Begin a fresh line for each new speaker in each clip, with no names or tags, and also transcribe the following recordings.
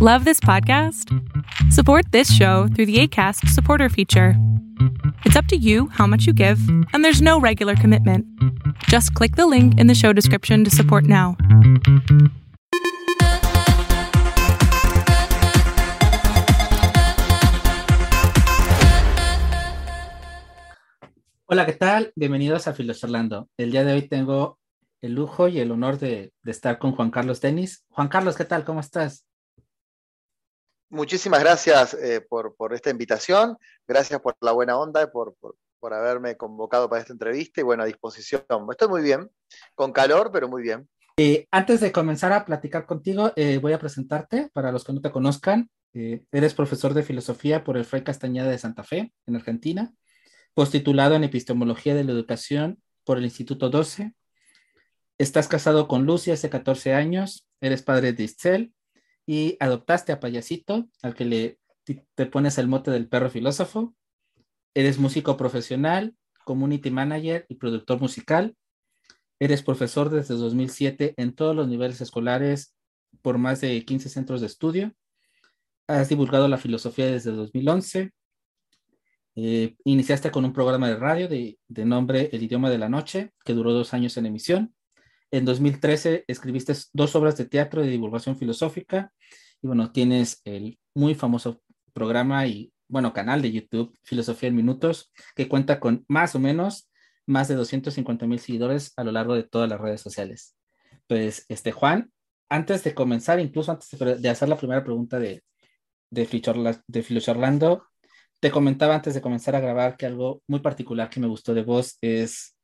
Love this podcast? Support this show through the ACAST supporter feature. It's up to you how much you give, and there's no regular commitment. Just click the link in the show description to support now.
Hola, ¿qué tal? Bienvenidos a Filosorlando. El día de hoy tengo el lujo y el honor de, de estar con Juan Carlos Denis. Juan Carlos, ¿qué tal? ¿Cómo estás?
Muchísimas gracias eh, por, esta invitación, gracias por la buena onda, por, por, haberme convocado para esta entrevista y bueno, a disposición. Estoy muy bien, con calor, pero muy bien.
Eh, antes de comenzar a platicar contigo, eh, voy a presentarte para los que no te conozcan. Eh, eres profesor de filosofía por el Fray Castañeda de Santa Fe, en Argentina, postitulado en epistemología de la educación por el Instituto 12. Estás casado con Lucia hace 14 años, eres padre de Iscel y adoptaste a Payasito, al que le te pones el mote del perro filósofo. Eres músico profesional, community manager y productor musical. Eres profesor desde 2007 en todos los niveles escolares por más de 15 centros de estudio. Has divulgado la filosofía desde 2011. Eh, iniciaste con un programa de radio de, de nombre El idioma de la noche, que duró dos años en emisión. En 2013 escribiste dos obras de teatro de divulgación filosófica y bueno, tienes el muy famoso programa y bueno, canal de YouTube Filosofía en Minutos, que cuenta con más o menos más de 250 mil seguidores a lo largo de todas las redes sociales. Pues, este Juan, antes de comenzar, incluso antes de, hacer la primera pregunta de, de, Filocharlando, te comentaba antes de comenzar a grabar que algo muy particular que me gustó de vos es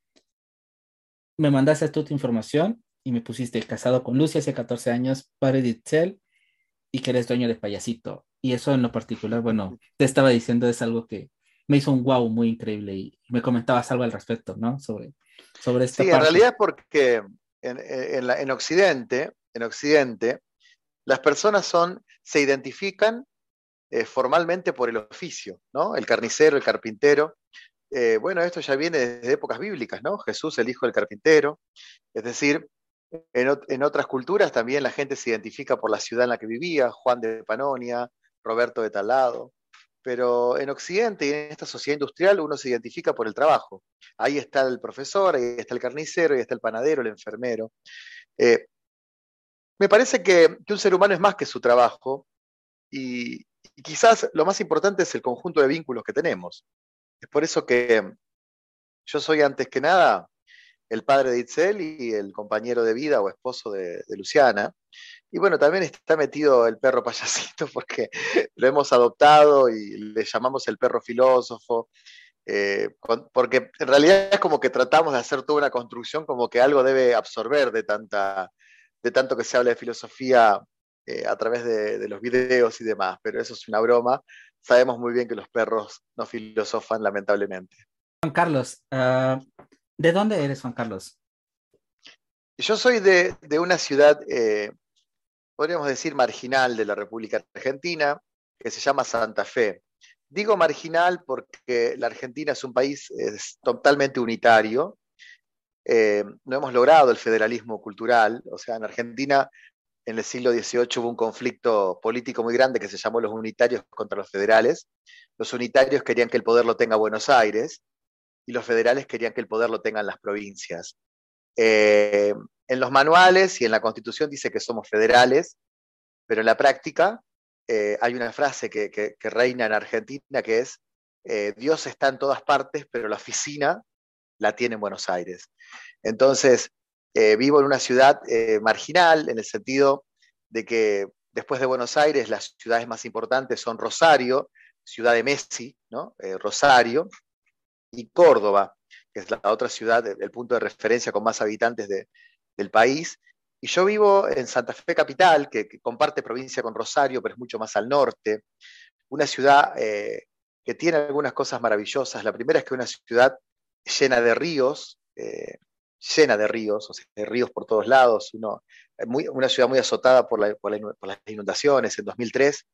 me mandaste toda tu información y me pusiste casado con Lucia hace 14 años, padre de Itzel, y que eres dueño de Payasito. Y eso en lo particular, bueno, te estaba diciendo es algo que me hizo un wow muy increíble y me comentabas algo al respecto, ¿no? Sobre, sobre esta
Sí,
parte.
en realidad es porque en, en, la, en, Occidente, en Occidente, las personas son, se identifican eh, formalmente por el oficio, ¿no? El carnicero, el carpintero, eh, bueno, esto ya viene desde épocas bíblicas, ¿no? Jesús, el hijo del carpintero. Es decir, en, otras culturas también la gente se identifica por la ciudad en la que vivía, Juan de Panonia, Roberto de Talado. Pero en Occidente y en esta sociedad industrial uno se identifica por el trabajo. Ahí está el profesor, ahí está el carnicero, ahí está el panadero, el enfermero. Eh, me parece que, un ser humano es más que su trabajo y quizás lo más importante es el conjunto de vínculos que tenemos. Es por eso que yo soy antes que nada el padre de Itzel y el compañero de vida o esposo de, de, Luciana. Y bueno, también está metido el perro payasito porque lo hemos adoptado y le llamamos el perro filósofo, eh, porque en realidad es como que tratamos de hacer toda una construcción como que algo debe absorber de, tanta, de tanto que se habla de filosofía eh, a través de, de los videos y demás, pero eso es una broma sabemos muy bien que los perros no filosofan, lamentablemente.
Juan Carlos, uh, ¿de dónde eres, Juan Carlos?
Yo soy de, de una ciudad, eh, podríamos decir, marginal de la República Argentina, que se llama Santa Fe. Digo marginal porque la Argentina es un país es totalmente unitario. Eh, no hemos logrado el federalismo cultural, o sea, en Argentina en el siglo XVIII hubo un conflicto político muy grande que se llamó los unitarios contra los federales. Los unitarios querían que el poder lo tenga Buenos Aires y los federales querían que el poder lo tengan las provincias. Eh, en los manuales y en la constitución dice que somos federales, pero en la práctica eh, hay una frase que, reina en Argentina que es, eh, Dios está en todas partes, pero la oficina la tiene en Buenos Aires. Entonces, eh, vivo en una ciudad eh, marginal, en el sentido de que después de Buenos Aires las ciudades más importantes son Rosario, ciudad de Messi, ¿no? Eh, Rosario, y Córdoba, que es la otra ciudad, el punto de referencia con más habitantes de, del país. Y yo vivo en Santa Fe Capital, que, comparte provincia con Rosario, pero es mucho más al norte. Una ciudad que tiene algunas cosas maravillosas. La primera es que es una ciudad llena de ríos, llena de ríos, o sea, de ríos por todos lados, uno, muy, una ciudad muy azotada por, la, por, la, por, las inundaciones. En 2003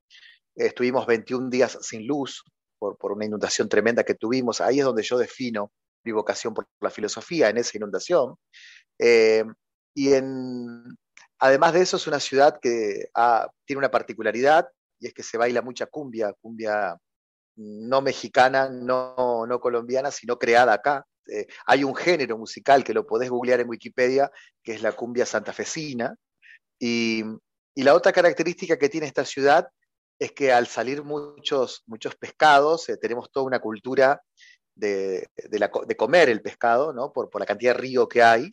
eh, estuvimos 21 días sin luz por, por, una inundación tremenda que tuvimos. Ahí es donde yo defino mi vocación por la filosofía, en esa inundación. Eh, y además de eso, es una ciudad que ah, tiene una particularidad y es que se baila mucha cumbia, cumbia no mexicana, no, no colombiana, sino creada acá. Eh, hay un género musical que lo podés googlear en Wikipedia, que es la cumbia santafesina. Y, la otra característica que tiene esta ciudad es que al salir muchos, muchos pescados, eh, tenemos toda una cultura de, comer el pescado, ¿no? por, por, la cantidad de río que hay,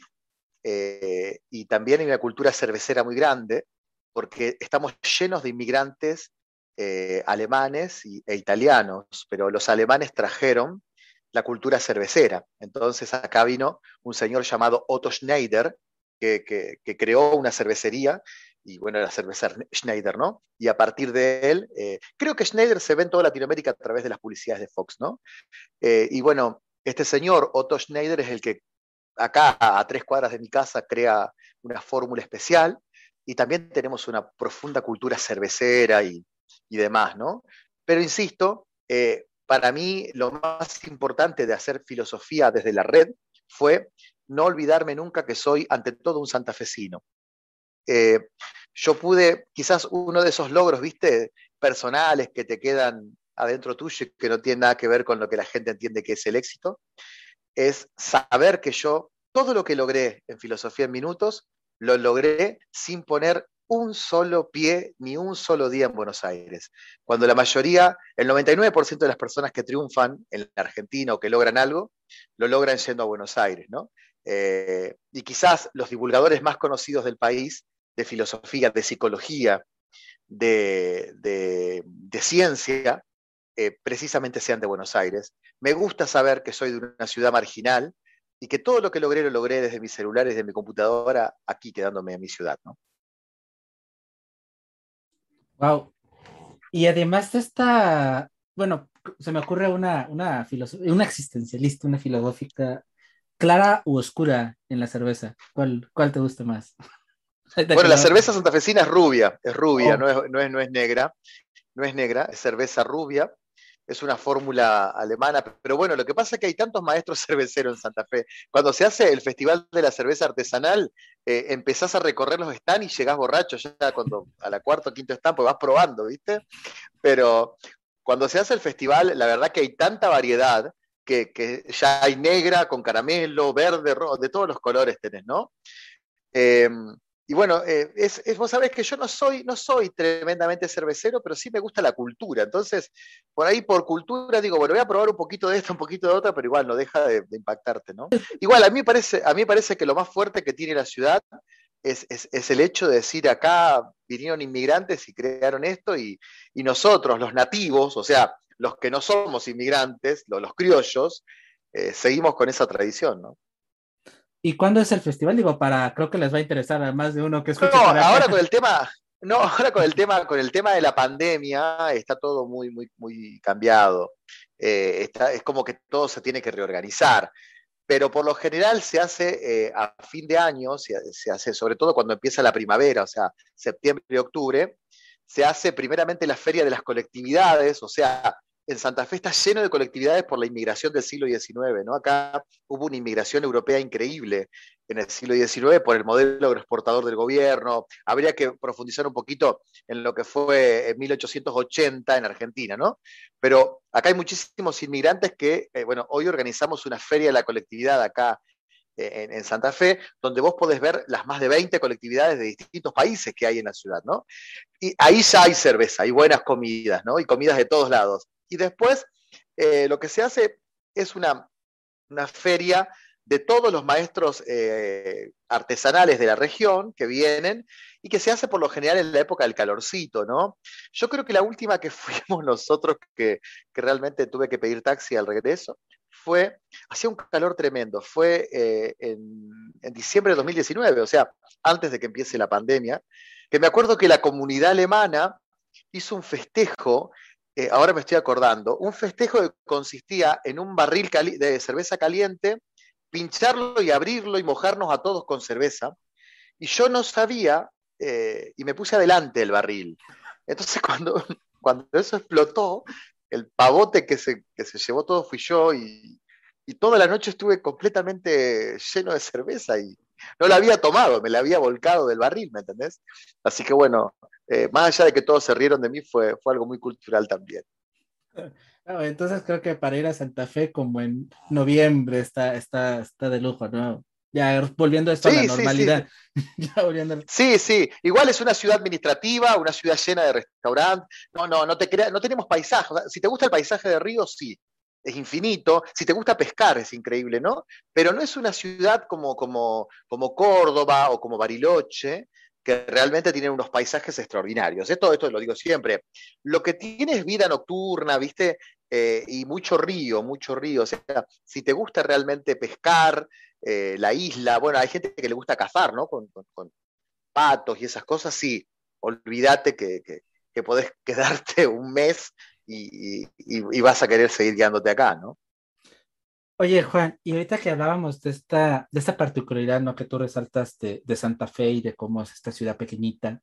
eh, y también hay una cultura cervecera muy grande, porque estamos llenos de inmigrantes eh, alemanes e italianos, pero los alemanes trajeron la cultura cervecera. Entonces acá vino un señor llamado Otto Schneider, que, creó una cervecería, y bueno, la cerveza Schneider, ¿no? Y a partir de él, eh, creo que Schneider se ve en toda Latinoamérica a través de las publicidades de Fox, ¿no? Eh, y bueno, este señor, Otto Schneider, es el que acá a tres cuadras de mi casa crea una fórmula especial, y también tenemos una profunda cultura cervecera y, y demás, ¿no? Pero insisto, eh, para mí lo más importante de hacer filosofía desde la red fue no olvidarme nunca que soy ante todo un santafesino. Eh, yo pude, quizás uno de esos logros, viste, personales que te quedan adentro tuyo y que no tienen nada que ver con lo que la gente entiende que es el éxito, es saber que yo todo lo que logré en filosofía en minutos, lo logré sin poner un solo pie ni un solo día en Buenos Aires. Cuando la mayoría, el 99% de las personas que triunfan en la Argentina o que logran algo, lo logran yendo a Buenos Aires, ¿no? Eh, y quizás los divulgadores más conocidos del país de filosofía, de psicología, de, ciencia, eh, precisamente sean de Buenos Aires. Me gusta saber que soy de una ciudad marginal y que todo lo que logré lo logré desde mi celular, desde mi computadora, aquí quedándome en mi ciudad, ¿no?
Wow. Y además de esta, bueno, se me ocurre una, una, una existencialista, una filosófica clara u oscura en la cerveza. ¿Cuál, cuál te gusta más?
Bueno, la cerveza santafesina es rubia, es rubia, oh. no, es, no, es, no es negra, no es negra, es cerveza rubia es una fórmula alemana, pero bueno, lo que pasa es que hay tantos maestros cerveceros en Santa Fe. Cuando se hace el Festival de la Cerveza Artesanal, eh, empezás a recorrer los stands y llegás borracho ya cuando a la cuarta o quinto stand, pues vas probando, ¿viste? Pero cuando se hace el festival, la verdad que hay tanta variedad que, ya hay negra con caramelo, verde, rojo, de todos los colores tenés, ¿no? Eh, y bueno, eh, es, vos sabés que yo no soy, no soy tremendamente cervecero, pero sí me gusta la cultura. Entonces, por ahí por cultura digo, bueno, voy a probar un poquito de esto, un poquito de otra, pero igual no deja de, impactarte, ¿no? Igual, a mí, parece, a mí parece que lo más fuerte que tiene la ciudad es, el hecho de decir acá vinieron inmigrantes y crearon esto y, nosotros, los nativos, o sea, los que no somos inmigrantes, los, criollos, eh, seguimos con esa tradición, ¿no?
¿Y cuándo es el festival? Digo, para, creo que les va a interesar a más de uno que escuche.
No, ahora con el tema, no, ahora con el tema, con el tema de la pandemia está todo muy, muy, muy cambiado. Eh, está, es como que todo se tiene que reorganizar. Pero por lo general se hace eh, a fin de año, se, se, hace sobre todo cuando empieza la primavera, o sea, septiembre y octubre, se hace primeramente la feria de las colectividades, o sea, en Santa Fe está lleno de colectividades por la inmigración del siglo XIX, ¿no? Acá hubo una inmigración europea increíble en el siglo XIX por el modelo exportador del gobierno. Habría que profundizar un poquito en lo que fue en 1880 en Argentina, ¿no? Pero acá hay muchísimos inmigrantes que, eh, bueno, hoy organizamos una feria de la colectividad acá eh, en, Santa Fe, donde vos podés ver las más de 20 colectividades de distintos países que hay en la ciudad, ¿no? Y ahí ya hay cerveza, hay buenas comidas, ¿no? Y comidas de todos lados. Y después eh, lo que se hace es una, feria de todos los maestros eh, artesanales de la región que vienen y que se hace por lo general en la época del calorcito, ¿no? Yo creo que la última que fuimos nosotros, que, realmente tuve que pedir taxi al regreso, fue, hacía un calor tremendo, fue eh, en, en, diciembre de 2019, o sea, antes de que empiece la pandemia, que me acuerdo que la comunidad alemana hizo un festejo eh, ahora me estoy acordando, un festejo que consistía en un barril de cerveza caliente, pincharlo y abrirlo y mojarnos a todos con cerveza. Y yo no sabía, eh, y me puse adelante el barril. Entonces cuando, cuando eso explotó, el pavote que se, que se llevó todo fui yo y, y toda la noche estuve completamente lleno de cerveza y, no la había tomado, me la había volcado del barril, ¿me entendés? Así que bueno, eh, más allá de que todos se rieron de mí, fue, fue algo muy cultural también.
Ah, entonces creo que para ir a Santa Fe como en noviembre está, está, está de lujo, ¿no? Ya volviendo esto a la normalidad.
Sí, sí. Igual es una ciudad administrativa, una ciudad llena de restaurantes. No, no, no te crea, no tenemos paisaje. si te gusta el paisaje de Río, sí. Es infinito. Si te gusta pescar, es increíble, ¿no? Pero no es una ciudad como, como, como Córdoba o como Bariloche, que realmente tienen unos paisajes extraordinarios. Esto, esto lo digo siempre. Lo que tiene es vida nocturna, ¿viste? Eh, y mucho río, mucho río. O sea, si te gusta realmente pescar, eh, la isla, bueno, hay gente que le gusta cazar, ¿no? Con, patos y esas cosas, sí, olvídate que, que, podés quedarte un mes y, vas a querer seguir guiándote acá, ¿no?
Oye, Juan, y ahorita que hablábamos de esta, de esta particularidad, ¿no? Que tú resaltas de, Santa Fe y de cómo es esta ciudad pequeñita,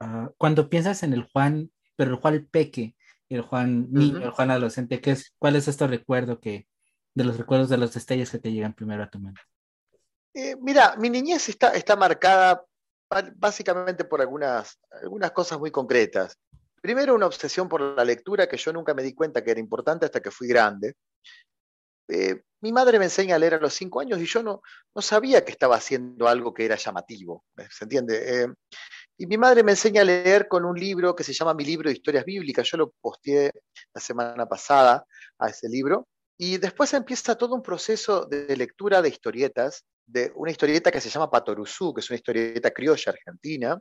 ah, cuando piensas en el Juan, pero el Juan Peque, el Juan niño, el Juan adolescente, ¿qué es, ¿cuál es este recuerdo que, de los recuerdos de los detalles que te llegan primero a tu mente?
Eh, mira, mi niñez está, está marcada básicamente por algunas, algunas cosas muy concretas. Primero, una obsesión por la lectura que yo nunca me di cuenta que era importante hasta que fui grande. Eh, mi madre me enseña a leer a los cinco años y yo no, no sabía que estaba haciendo algo que era llamativo, ¿se entiende? Eh, y mi madre me enseña a leer con un libro que se llama Mi libro de historias bíblicas. Yo lo posteé la semana pasada a ese libro. Y después empieza todo un proceso de lectura de historietas, de una historieta que se llama Patoruzú, que es una historieta criolla argentina,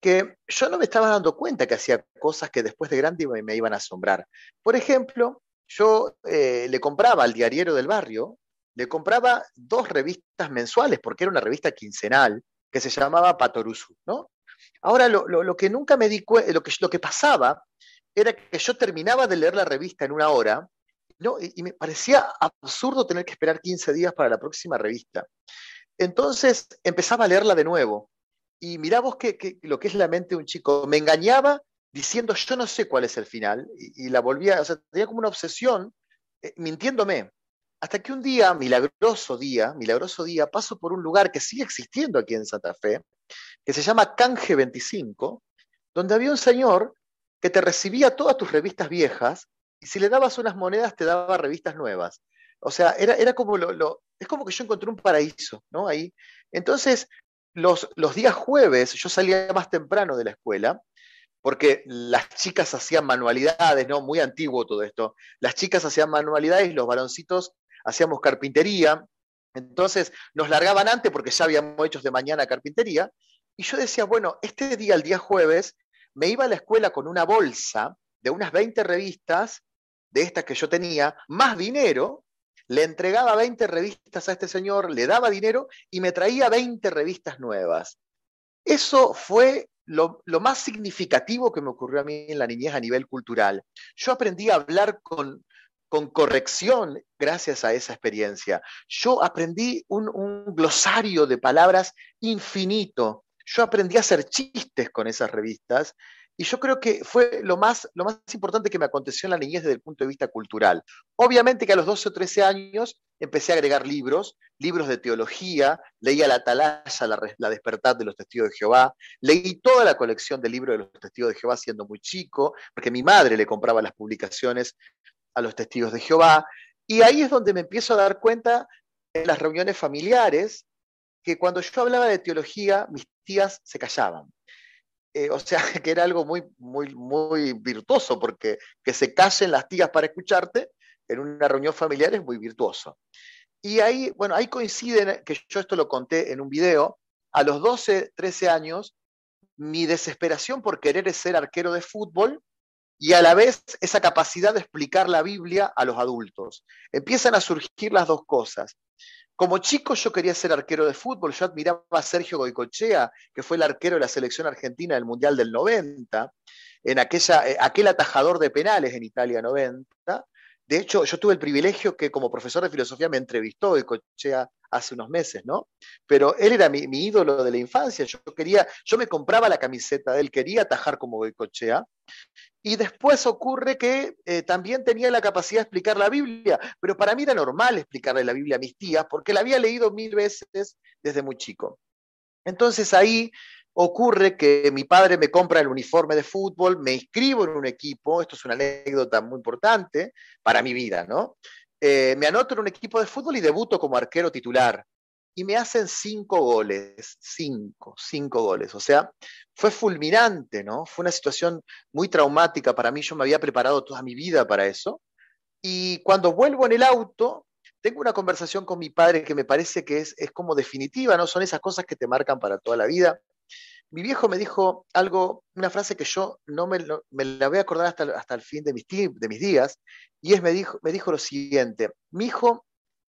que yo no me estaba dando cuenta que hacía cosas que después de grande me, iban a asombrar. Por ejemplo, yo eh, le compraba al diariero del barrio, le compraba dos revistas mensuales, porque era una revista quincenal, que se llamaba Patoruzú, ¿no? Ahora, lo, que nunca me di cuenta, lo que, lo que pasaba era que yo terminaba de leer la revista en una hora y, me parecía absurdo tener que esperar 15 días para la próxima revista. Entonces empezaba a leerla de nuevo y mirá vos que, lo que es la mente de un chico. Me engañaba diciendo yo no sé cuál es el final y, la volvía, o sea, tenía como una obsesión eh, mintiéndome. Hasta que un día, milagroso día, milagroso día, paso por un lugar que sigue existiendo aquí en Santa Fe, que se llama Canje 25, donde había un señor que te recibía todas tus revistas viejas y si le dabas unas monedas te daba revistas nuevas. O sea, era, era como lo, es como que yo encontré un paraíso, ¿no? Ahí. Entonces, los, los días jueves yo salía más temprano de la escuela, porque las chicas hacían manualidades, ¿no? Muy antiguo todo esto. Las chicas hacían manualidades los varoncitos hacíamos carpintería. Entonces nos largaban antes porque ya habíamos hecho de mañana carpintería. Y yo decía, bueno, este día, el día jueves, me iba a la escuela con una bolsa de unas 20 revistas de estas que yo tenía, más dinero, le entregaba 20 revistas a este señor, le daba dinero y me traía 20 revistas nuevas. Eso fue lo, más significativo que me ocurrió a mí en la niñez a nivel cultural. Yo aprendí a hablar con, con corrección gracias a esa experiencia. Yo aprendí un, un glosario de palabras infinito. Yo aprendí a hacer chistes con esas revistas y yo creo que fue lo más, lo más importante que me aconteció en la niñez desde el punto de vista cultural. Obviamente que a los 12 o 13 años empecé a agregar libros, libros de teología, leía La Atalaya, la, la Despertar de los Testigos de Jehová, leí toda la colección de libros de los Testigos de Jehová siendo muy chico, porque mi madre le compraba las publicaciones a los Testigos de Jehová, y ahí es donde me empiezo a dar cuenta en las reuniones familiares que cuando yo hablaba de teología, mis tías se callaban. Eh, o sea, que era algo muy, muy, muy virtuoso, porque que se callen las tías para escucharte en una reunión familiar es muy virtuoso. Y ahí, bueno, ahí coinciden, que yo esto lo conté en un video, a los 12, 13 años, mi desesperación por querer ser arquero de fútbol y a la vez esa capacidad de explicar la Biblia a los adultos. Empiezan a surgir las dos cosas. Como chico yo quería ser arquero de fútbol, yo admiraba a Sergio Goicochea, que fue el arquero de la selección argentina del Mundial del 90, en aquella, eh, aquel atajador de penales en Italia 90. De hecho, yo tuve el privilegio que como profesor de filosofía me entrevistó Goicochea hace unos meses, ¿no? Pero él era mi, ídolo de la infancia, yo quería, yo me compraba la camiseta de él, quería atajar como Goicochea, Y después ocurre que eh, también tenía la capacidad de explicar la Biblia, pero para mí era normal explicarle la Biblia a mis tías porque la había leído mil veces desde muy chico. Entonces ahí ocurre que mi padre me compra el uniforme de fútbol, me inscribo en un equipo, esto es una anécdota muy importante para mi vida, ¿no? Eh, me anoto en un equipo de fútbol y debuto como arquero titular y me hacen cinco goles, cinco, cinco goles. O sea, fue fulminante, ¿no? Fue una situación muy traumática para mí. Yo me había preparado toda mi vida para eso. Y cuando vuelvo en el auto, tengo una conversación con mi padre que me parece que es, es como definitiva, ¿no? Son esas cosas que te marcan para toda la vida. Mi viejo me dijo algo, una frase que yo no me, me la voy a acordar hasta, hasta el fin de mis, de mis días, y es me dijo, me dijo lo siguiente, mi hijo,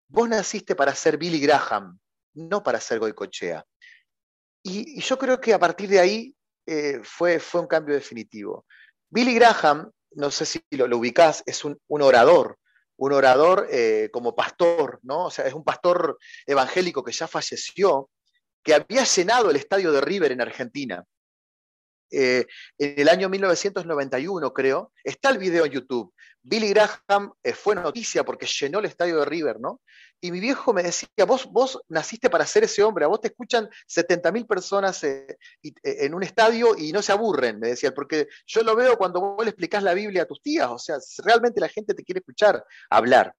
vos naciste para ser Billy Graham, no para ser Goicochea. Y, yo creo que a partir de ahí eh, fue, fue un cambio definitivo. Billy Graham, no sé si lo, lo ubicás, es un, orador, un orador eh, como pastor, ¿no? O sea, es un pastor evangélico que ya falleció, que había llenado el estadio de River en Argentina. Eh, en el año 1991, creo, está el video en YouTube. Billy Graham fue noticia porque llenó el estadio de River, ¿no? Y mi viejo me decía, vos, vos naciste para ser ese hombre, a vos te escuchan 70.000 personas eh, en un estadio y no se aburren, me decía, porque yo lo veo cuando vos le explicás la Biblia a tus tías, o sea, realmente la gente te quiere escuchar hablar.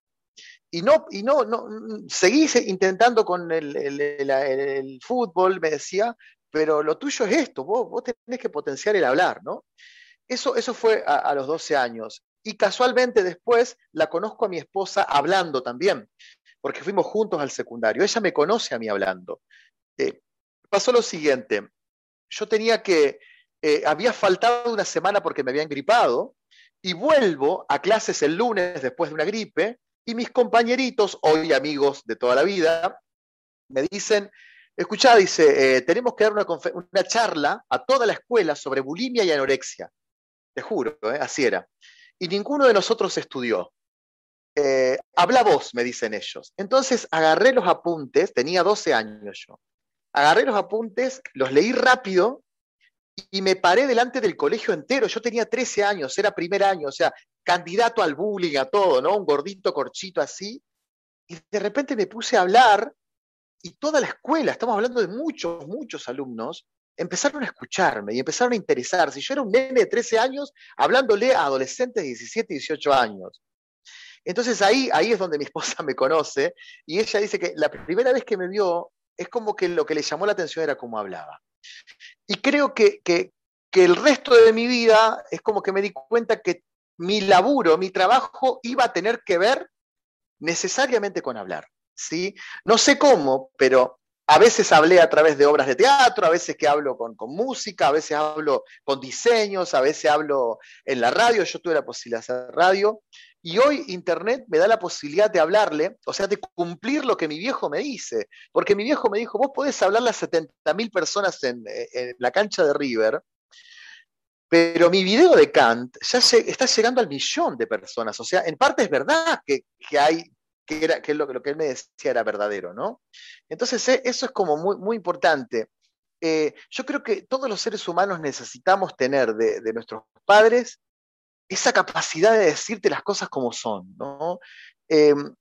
Y no, y no, no seguís intentando con el, el fútbol, me decía, pero lo tuyo es esto, vos, vos tenés que potenciar el hablar, ¿no? Eso, eso fue a, los 12 años. Y casualmente después la conozco a mi esposa hablando también, porque fuimos juntos al secundario. Ella me conoce a mí hablando. Eh, pasó lo siguiente, yo tenía que, eh, había faltado una semana porque me habían gripado, y vuelvo a clases el lunes después de una gripe, y mis compañeritos, hoy amigos de toda la vida, me dicen, Escuchá, dice, eh, tenemos que dar una, charla a toda la escuela sobre bulimia y anorexia. Te juro, así era. Y ninguno de nosotros estudió. Eh, habla vos, me dicen ellos. Entonces agarré los apuntes, tenía 12 años yo. Agarré los apuntes, los leí rápido y me paré delante del colegio entero. Yo tenía 13 años, era primer año, o sea, candidato al bullying, a todo, ¿no? Un gordito corchito así. Y de repente me puse a hablar y toda la escuela, estamos hablando de muchos, muchos alumnos, empezaron a escucharme y empezaron a interesarse. Yo era un nene de 13 años hablándole a adolescentes de 17, 18 años. Entonces ahí, ahí es donde mi esposa me conoce y ella dice que la primera vez que me vio es como que lo que le llamó la atención era cómo hablaba. Y creo que, que, el resto de mi vida es como que me di cuenta que mi laburo, mi trabajo iba a tener que ver necesariamente con hablar. ¿sí? No sé cómo, pero a veces hablé a través de obras de teatro, a veces que hablo con, música, a veces hablo con diseños, a veces hablo en la radio, yo tuve la posibilidad de hacer radio, y hoy Internet me da la posibilidad de hablarle, o sea, de cumplir lo que mi viejo me dice, porque mi viejo me dijo, vos podés hablarle a 70.000 personas en, la cancha de River, pero mi video de Kant ya está llegando al millón de personas, o sea, en parte es verdad que, que hay que, era, que lo, que él me decía era verdadero, ¿no? Entonces, eh, eso es como muy, muy importante. Eh, yo creo que todos los seres humanos necesitamos tener de, nuestros padres esa capacidad de decirte las cosas como son, ¿no? Em,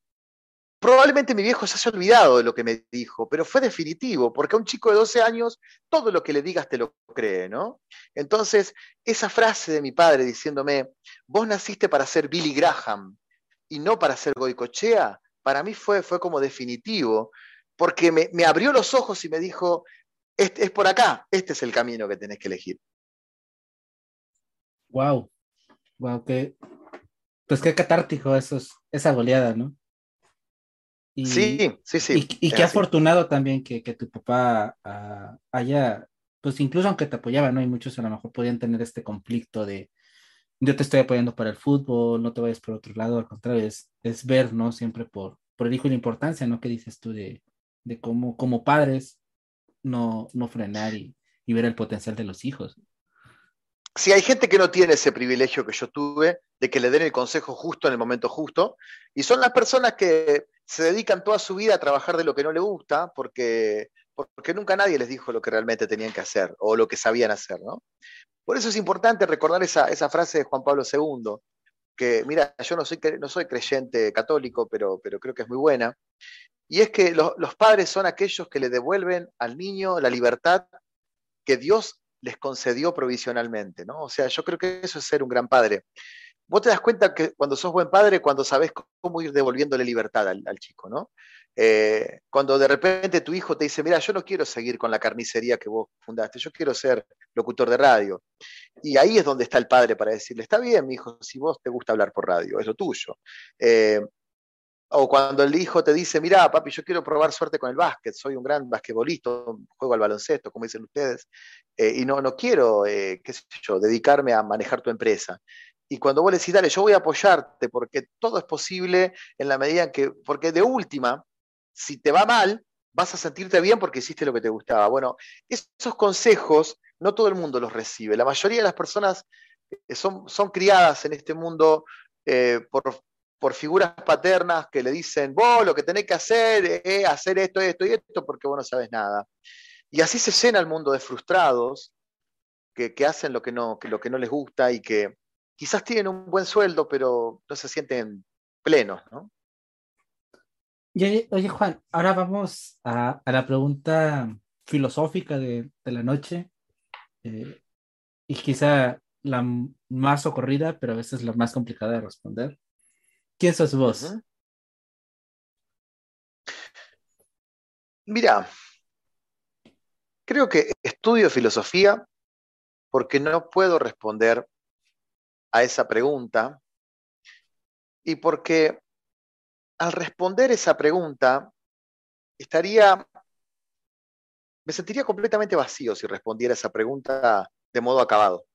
probablemente mi viejo se haya olvidado de lo que me dijo, pero fue definitivo, porque a un chico de 12 años todo lo que le digas te lo cree, ¿no? Entonces, esa frase de mi padre diciéndome, vos naciste para ser Billy Graham, y no para ser Goicochea, para mí fue, fue como definitivo, porque me, abrió los ojos y me dijo, es por acá, este es el camino que tenés que elegir.
Wow, wow, qué, pues qué catártico eso esa goleada, ¿no?
sí, sí, sí.
Y, qué afortunado también que, tu papá ah, haya, pues incluso aunque te apoyaba, ¿no? Y muchos a lo mejor podían tener este conflicto de, yo te estoy apoyando para el fútbol, no te vayas por otro lado, al contrario, es, es ver, ¿no? Siempre por, por el hijo y la importancia, ¿no? Que dices tú de, de cómo como padres no, no frenar y, y ver el potencial de los hijos.
Sí, hay gente que no tiene ese privilegio que yo tuve de que le den el consejo justo en el momento justo, y son las personas que se dedican toda su vida a trabajar de lo que no le gusta, porque porque nunca nadie les dijo lo que realmente tenían que hacer o lo que sabían hacer, ¿no? Por eso es importante recordar esa, esa frase de Juan Pablo II, que, mira, yo no soy, no soy creyente católico, pero, pero creo que es muy buena, y es que los padres son aquellos que le devuelven al niño la libertad que Dios les concedió provisionalmente, ¿no? O sea, yo creo que eso es ser un gran padre. Vos te das cuenta que cuando sos buen padre, cuando sabes cómo ir devolviéndole libertad al, chico, ¿no? Eh, cuando de repente tu hijo te dice, mira, yo no quiero seguir con la carnicería que vos fundaste, yo quiero ser locutor de radio. Y ahí es donde está el padre para decirle, está bien, mi hijo, si vos te gusta hablar por radio, es lo tuyo. Eh, o cuando el hijo te dice, mira, papi, yo quiero probar suerte con el básquet, soy un gran basquetbolista, juego al baloncesto, como dicen ustedes, eh, y no, no quiero, eh, qué sé yo, dedicarme a manejar tu empresa. Y cuando vos le decís, dale, yo voy a apoyarte, porque todo es posible en la medida en que, porque de última, si te va mal, vas a sentirte bien porque hiciste lo que te gustaba. Bueno, esos consejos no todo el mundo los recibe. La mayoría de las personas eh, son, son criadas en este mundo por, por figuras paternas que le dicen, vos lo que tenés que hacer es hacer esto, esto y esto, porque vos no sabes nada. Y así se llena el mundo de frustrados que, hacen lo que, no, lo que no les gusta y que quizás tienen un buen sueldo, pero no se sienten plenos, ¿no?
Y oye, Juan, ahora vamos a, la pregunta filosófica de, la noche. Eh, y quizá la más ocurrida, pero a veces la más complicada de responder. ¿Quién sos vos?
Mira, creo que estudio filosofía porque no puedo responder a esa pregunta y porque al responder esa pregunta estaría, me sentiría completamente vacío si respondiera esa pregunta de modo acabado.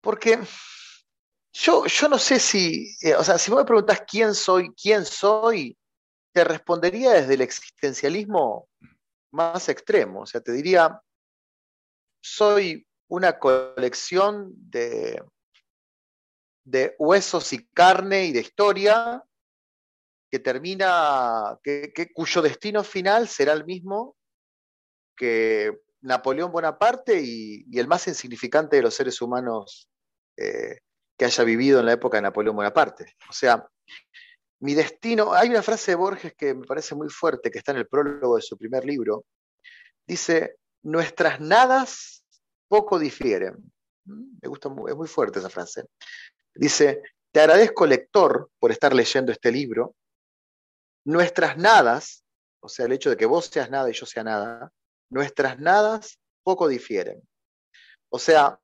Porque yo, no sé si, eh, o sea, si vos me preguntás quién soy, quién soy, te respondería desde el existencialismo más extremo. O sea, te diría, soy una colección de, de huesos y carne y de historia que termina, que, cuyo destino final será el mismo que Napoleón Bonaparte y, el más insignificante de los seres humanos eh, que haya vivido en la época de Napoleón Bonaparte. O sea, mi destino, hay una frase de Borges que me parece muy fuerte, que está en el prólogo de su primer libro, dice, nuestras nadas poco difieren. Mm, me gusta, es muy fuerte esa frase. Dice, te agradezco lector por estar leyendo este libro. Nuestras nadas, o sea, el hecho de que vos seas nada y yo sea nada, nuestras nadas poco difieren. O sea,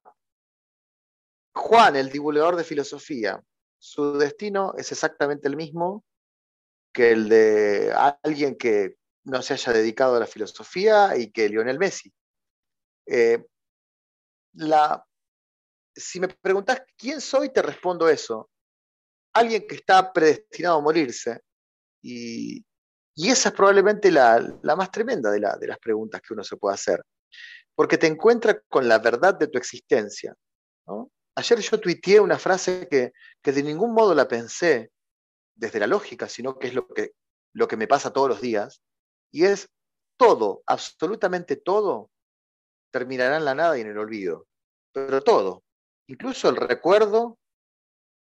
Juan, el divulgador de filosofía, su destino es exactamente el mismo que el de alguien que no se haya dedicado a la filosofía y que Lionel Messi. Eh, si me preguntas quién soy, te respondo eso. Alguien que está predestinado a morirse. Y, esa es probablemente la, más tremenda de, de las preguntas que uno se puede hacer. Porque te encuentra con la verdad de tu existencia. ¿no? Ayer yo tuiteé una frase que, de ningún modo la pensé desde la lógica, sino que es lo que, me pasa todos los días, y es todo, absolutamente todo, terminará en la nada y en el olvido. Pero todo, incluso el recuerdo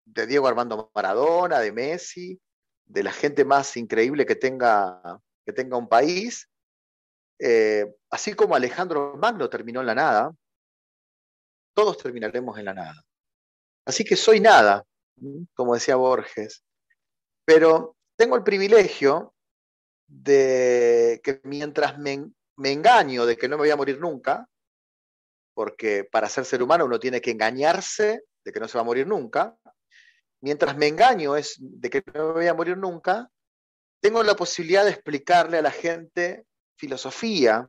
de Diego Armando Maradona, de Messi, de la gente más increíble que tenga, que tenga un país, eh, así como Alejandro Magno terminó en la nada, todos terminaremos en la nada. Así que soy nada, como decía Borges, pero tengo el privilegio de que mientras me, engaño de que no me voy a morir nunca, porque para ser ser humano uno tiene que engañarse de que no se va a morir nunca, mientras me engaño es de que no me voy a morir nunca, tengo la posibilidad de explicarle a la gente filosofía,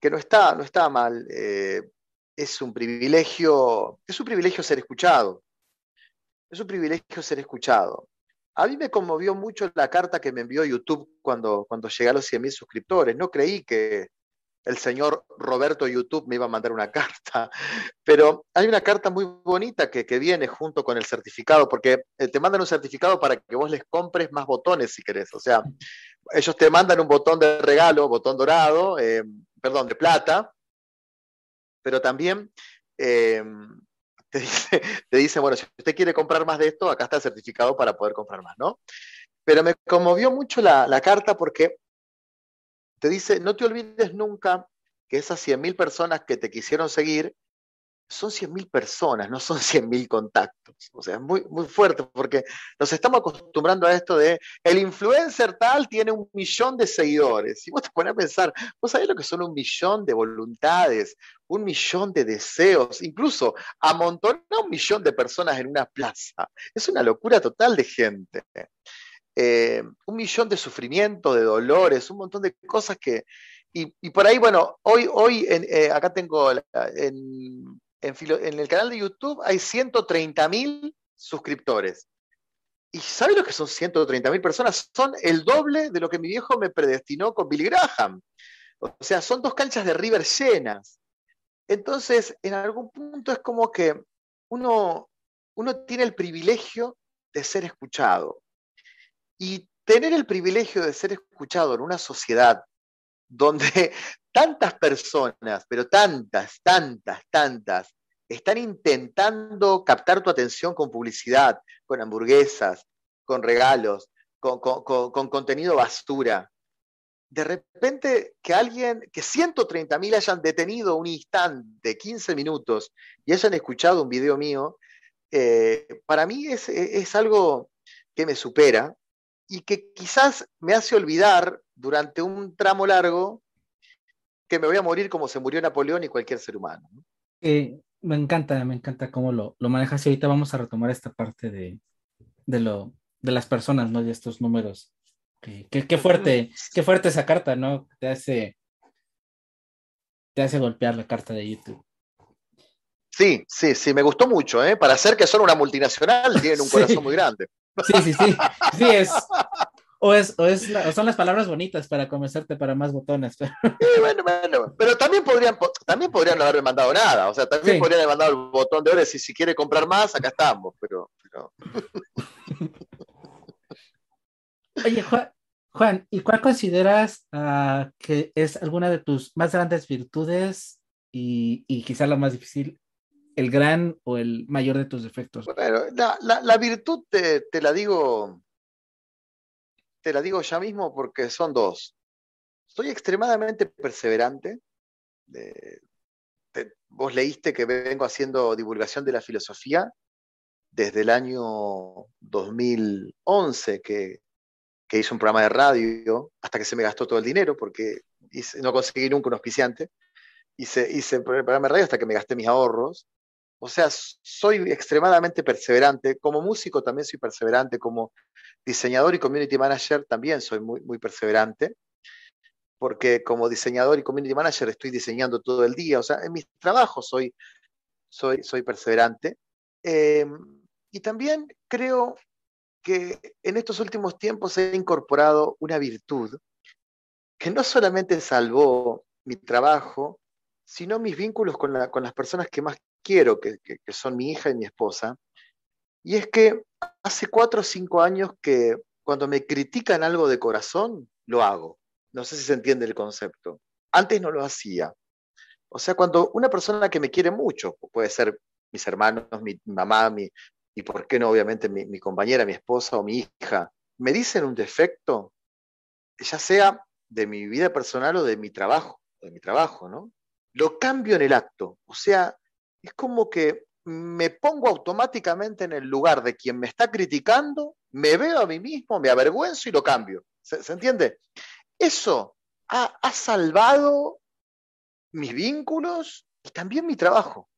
que no está, no está mal. Eh, es un privilegio, es un privilegio ser escuchado. Es un privilegio ser escuchado. A mí me conmovió mucho la carta que me envió YouTube cuando, cuando llegué a los 100.000 suscriptores. No creí que el señor Roberto YouTube me iba a mandar una carta, pero hay una carta muy bonita que, que viene junto con el certificado, porque eh, te mandan un certificado para que vos les compres más botones si querés. O sea, ellos te mandan un botón de regalo, botón dorado, eh, perdón, de plata, pero también eh, te, dice, bueno, si usted quiere comprar más de esto, acá está el certificado para poder comprar más, ¿no? Pero me conmovió mucho la, la carta porque te dice, no te olvides nunca que esas 100.000 personas que te quisieron seguir son 100.000 personas, no son 100.000 contactos. O sea, es muy, muy fuerte porque nos estamos acostumbrando a esto de el influencer tal tiene un millón de seguidores. Y vos te pones a pensar, vos sabés lo que son un millón de voluntades, un millón de deseos, incluso amontonar un millón de personas en una plaza. Es una locura total de gente. Eh, un millón de sufrimiento, de dolores, un montón de cosas que... Y, por ahí, bueno, hoy, hoy eh, acá tengo en, en, el canal de YouTube hay 130 mil suscriptores. ¿Y ¿sabes lo que son 130 mil personas? Son el doble de lo que mi viejo me predestinó con Billy Graham. O sea, son dos canchas de River llenas. Entonces, en algún punto es como que uno, uno tiene el privilegio de ser escuchado. Y tener el privilegio de ser escuchado en una sociedad donde tantas personas, pero tantas, tantas, tantas, están intentando captar tu atención con publicidad, con hamburguesas, con regalos, con, contenido basura. De repente que alguien, que 130 mil hayan detenido un instante, 15 minutos, y hayan escuchado un video mío, eh, para mí es, es algo que me supera y que quizás me hace olvidar durante un tramo largo que me voy a morir como se murió Napoleón y cualquier ser humano.
Eh, me encanta, me encanta cómo lo, lo manejas y ahorita vamos a retomar esta parte de, de, lo, de las personas, ¿no? De estos números. Qué, fuerte, qué fuerte esa carta, ¿no? Te hace, te hace golpear la carta de YouTube.
Sí, sí, sí, me gustó mucho, ¿eh? Para ser que son una multinacional, tienen un corazón muy grande.
Sí, sí, sí. Sí, es, o, es, o, es son las palabras bonitas para convencerte para más botones. Pero...
bueno, bueno, pero también podrían, también podrían no haberme mandado nada, o sea, también podrían haber mandado el botón de oro y si, si quiere comprar más, acá estamos, pero...
Oye, Juan, ¿y cuál consideras uh, que es alguna de tus más grandes virtudes y, y quizá la más difícil, el gran o el mayor de tus defectos?
Bueno, la, virtud te, te la digo te la digo ya mismo porque son dos. Soy extremadamente perseverante. vos leíste que vengo haciendo divulgación de la filosofía desde el año 2011 que, que hice un programa de radio hasta que se me gastó todo el dinero porque no conseguí nunca un auspiciante. Hice, hice el programa de radio hasta que me gasté mis ahorros. O sea, soy extremadamente perseverante. Como músico también soy perseverante, como diseñador y community manager también soy muy, muy perseverante, porque como diseñador y community manager estoy diseñando todo el día. O sea, en mis trabajos soy, soy, soy perseverante. Em, y también creo que en estos últimos tiempos he incorporado una virtud que no solamente salvó mi trabajo, sino mis vínculos con, las personas que más quiero, que, son mi hija y mi esposa. Y es que hace cuatro o cinco años que cuando me critican algo de corazón, lo hago. No sé si se entiende el concepto. Antes no lo hacía. O sea, cuando una persona que me quiere mucho, puede ser mis hermanos, mi, mamá, mi, y por qué no, obviamente, mi, compañera, mi esposa o mi hija, me dicen un defecto, ya sea de mi vida personal o de mi trabajo, de mi trabajo, ¿no? lo cambio en el acto. O sea, es como que me pongo automáticamente en el lugar de quien me está criticando, me veo a mí mismo, me avergüenzo y lo cambio. ¿Se, entiende? Eso ha, salvado mis vínculos y también mi trabajo.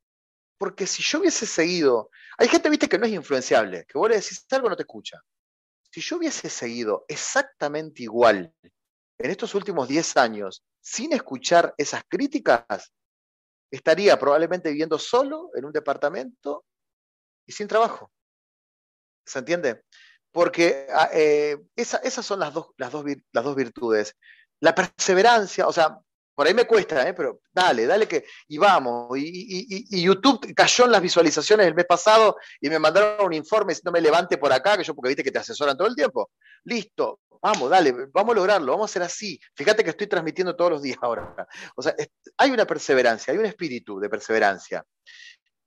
Porque si yo hubiese seguido, hay gente, viste, que no es influenciable, que vos le decís algo no te escucha. Si yo hubiese seguido exactamente igual en estos últimos 10 años sin escuchar esas críticas, estaría probablemente viviendo solo en un departamento y sin trabajo. ¿Se entiende? Porque ah, eh, esas son las dos, las, dos, las dos virtudes. La perseverancia, o sea, por ahí me cuesta, ¿eh? pero dale, dale que, y vamos. Y, YouTube cayó en las visualizaciones el mes pasado y me mandaron un informe si no me levante por acá, que yo porque viste que te asesoran todo el tiempo. Listo, vamos, dale, vamos a lograrlo, vamos a hacer así. Fíjate que estoy transmitiendo todos los días ahora. O sea, hay una perseverancia, hay un espíritu de perseverancia.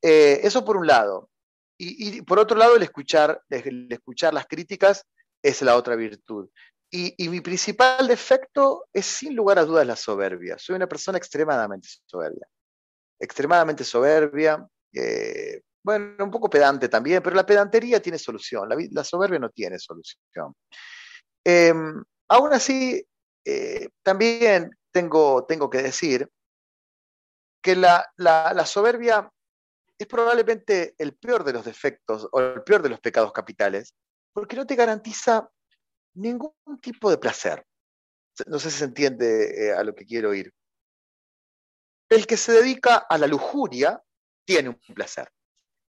Eh, eso por un lado. Y, por otro lado, el escuchar, el escuchar las críticas es la otra virtud. Y, mi principal defecto es sin lugar a dudas la soberbia. Soy una persona extremadamente soberbia. Extremadamente soberbia. Eh, bueno, un poco pedante también, pero la pedantería tiene solución. La, soberbia no tiene solución. Em, aún así, eh, también tengo, tengo que decir que la, la, soberbia es probablemente el peor de los defectos o el peor de los pecados capitales, porque no te garantiza ningún tipo de placer. No sé si se entiende eh, a lo que quiero ir. El que se dedica a la lujuria tiene un placer.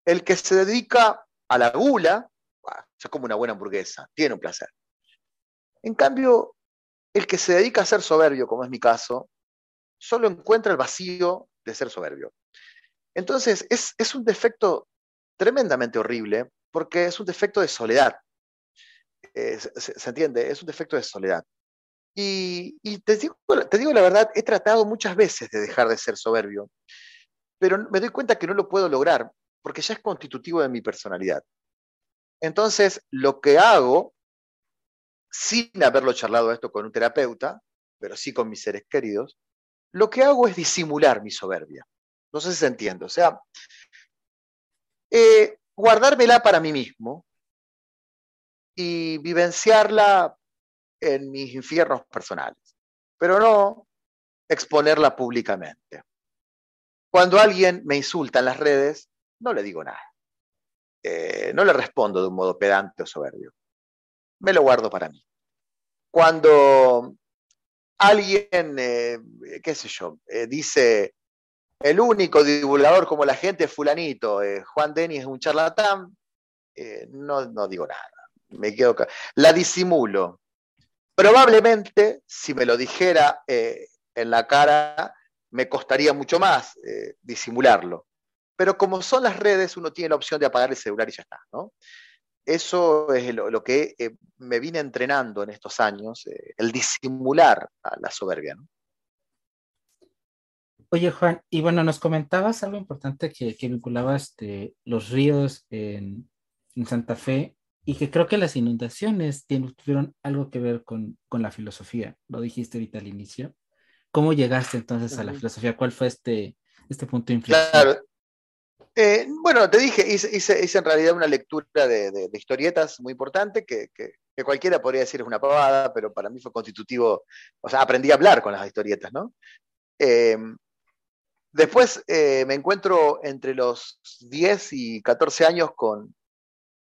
El que se dedica a la gula, es como una buena hamburguesa, tiene un placer. En cambio, el que se dedica a ser soberbio, como es mi caso, solo encuentra el vacío de ser soberbio. Entonces, es, es un defecto tremendamente horrible porque es un defecto de soledad. Eh, se, entiende, es un defecto de soledad. Y, te, digo, te, digo, la verdad, he tratado muchas veces de dejar de ser soberbio, pero me doy cuenta que no lo puedo lograr porque ya es constitutivo de mi personalidad. Entonces, lo que hago, sin haberlo charlado esto con un terapeuta, pero sí con mis seres queridos, lo que hago es disimular mi soberbia. No sé si se entiende. O sea, eh, guardármela para mí mismo, y vivenciarla en mis infiernos personales, pero no exponerla públicamente. Cuando alguien me insulta en las redes, no le digo nada. Eh, no le respondo de un modo pedante o soberbio. Me lo guardo para mí. Cuando alguien, eh, qué sé yo, eh, dice, el único divulgador como la gente fulanito, Juan Denis es un charlatán, no, no digo nada me quedo La disimulo. Probablemente, si me lo dijera eh, en la cara, me costaría mucho más eh, disimularlo. Pero como son las redes, uno tiene la opción de apagar el celular y ya está, ¿no? Eso es lo, que eh, me vine entrenando en estos años, el disimular a la soberbia.
Oye, Juan, y bueno, nos comentabas algo importante que, que de los ríos en, en Santa Fe y que creo que las inundaciones tuvieron algo que ver con, la filosofía. Lo dijiste ahorita al inicio. ¿Cómo llegaste entonces a la filosofía? ¿Cuál fue este, este punto de inflexión? Claro.
Eh, bueno, te dije, hice, en realidad una lectura de, historietas muy importante, que, cualquiera podría decir es una pavada, pero para mí fue constitutivo, o sea, aprendí a hablar con las historietas, ¿no? Em, después eh, me encuentro entre los 10 y 14 años con,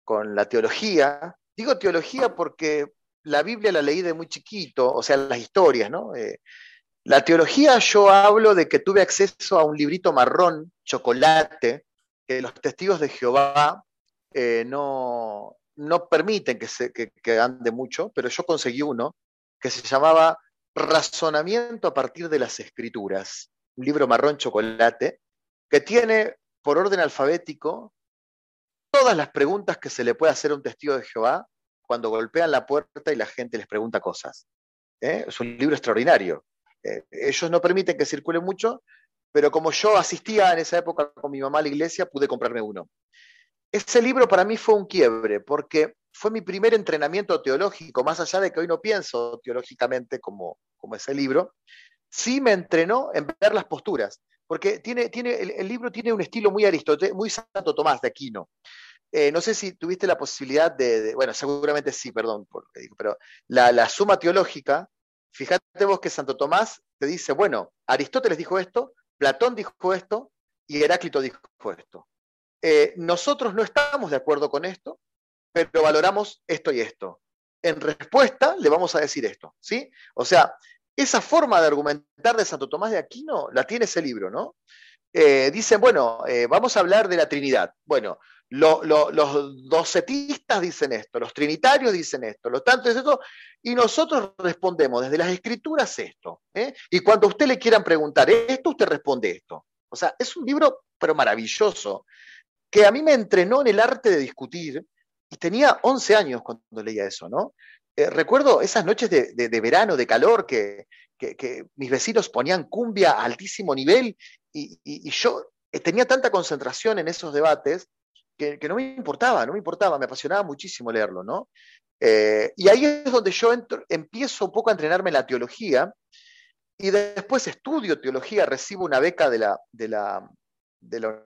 con la teología. Digo teología porque la Biblia la leí de muy chiquito, o sea, las historias, ¿no? Eh, la teología yo hablo de que tuve acceso a un librito marrón, chocolate, que los testigos de Jehová eh, no, no, permiten que, se, que ande mucho, pero yo conseguí uno que se llamaba Razonamiento a partir de las Escrituras, un libro marrón chocolate, que tiene por orden alfabético todas las preguntas que se le puede hacer a un testigo de Jehová cuando golpean la puerta y la gente les pregunta cosas. ¿eh? Es un libro extraordinario. Eh, ellos no permiten que circule mucho, pero como yo asistía en esa época con mi mamá a la iglesia, pude comprarme uno. Ese libro para mí fue un quiebre, porque fue mi primer entrenamiento teológico, más allá de que hoy no pienso teológicamente como, como ese libro, sí me entrenó en ver las posturas, porque tiene, tiene, el, libro tiene un estilo muy Aristóteles, muy Santo Tomás de Aquino. Eh, no sé si tuviste la posibilidad de, bueno, seguramente sí, perdón, pero la, suma teológica, fíjate vos que Santo Tomás te dice, bueno, Aristóteles dijo esto, Platón dijo esto y Heráclito dijo esto. Eh, nosotros no estamos de acuerdo con esto, pero valoramos esto y esto. En respuesta le vamos a decir esto, ¿sí? O sea, esa forma de argumentar de Santo Tomás de Aquino la tiene ese libro, ¿no? Eh, dicen, bueno, vamos a hablar de la Trinidad. Bueno, los docetistas dicen esto, los trinitarios dicen esto, los tantos dicen esto, y nosotros respondemos desde las escrituras esto. ¿eh? Y cuando a usted le quieran preguntar esto, usted responde esto. O sea, es un libro, pero maravilloso, que a mí me entrenó en el arte de discutir, y tenía 11 años cuando leía eso, ¿no? Eh, recuerdo esas noches de, verano, de calor, que, mis vecinos ponían cumbia a altísimo nivel, y yo tenía tanta concentración en esos debates que, no me importaba, no me importaba, me apasionaba muchísimo leerlo, ¿no? Eh, y ahí es donde yo empiezo un poco a entrenarme en la teología y después estudio teología, recibo una beca de la, de la,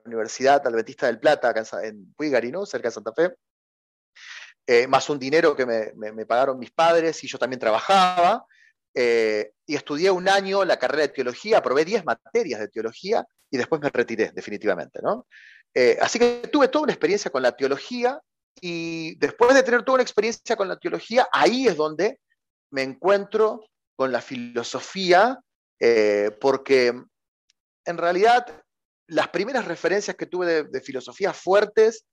Universidad Adventista del Plata en Puigari, cerca de Santa Fe, eh, más un dinero que me, me, pagaron mis padres y yo también trabajaba. Eh, y estudié un año la carrera de teología, aprobé 10 materias de teología y después me retiré definitivamente. ¿no? Eh, así que tuve toda una experiencia con la teología y después de tener toda una experiencia con la teología, ahí es donde me encuentro con la filosofía, porque en realidad las primeras referencias que tuve de, filosofía fuertes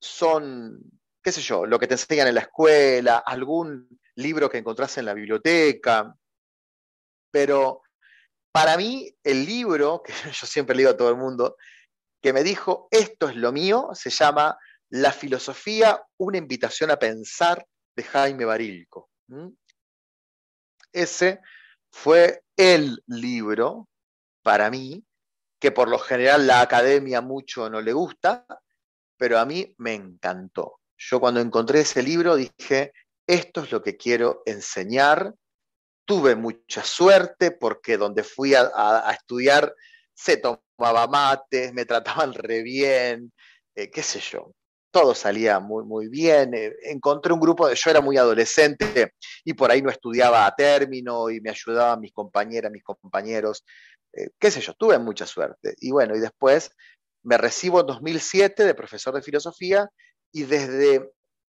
son, qué sé yo, lo que te enseñan en la escuela, algún libro que encontrás en la biblioteca, pero para mí el libro, que yo siempre le digo a todo el mundo, que me dijo, esto es lo mío, se llama La filosofía, una invitación a pensar de Jaime Barilco. Ese fue el libro, para mí, que por lo general la academia mucho no le gusta, pero a mí me encantó. Yo cuando encontré ese libro dije, esto es lo que quiero enseñar. Tuve mucha suerte porque donde fui a, estudiar se tomaba mates, me trataban re bien, eh, qué sé yo. Todo salía muy, muy bien. Eh, encontré un grupo de, yo era muy adolescente y por ahí no estudiaba a término y me ayudaban mis compañeras, mis compañeros, eh, qué sé yo, tuve mucha suerte. Y bueno, y después me recibo en 2007 de profesor de filosofía y desde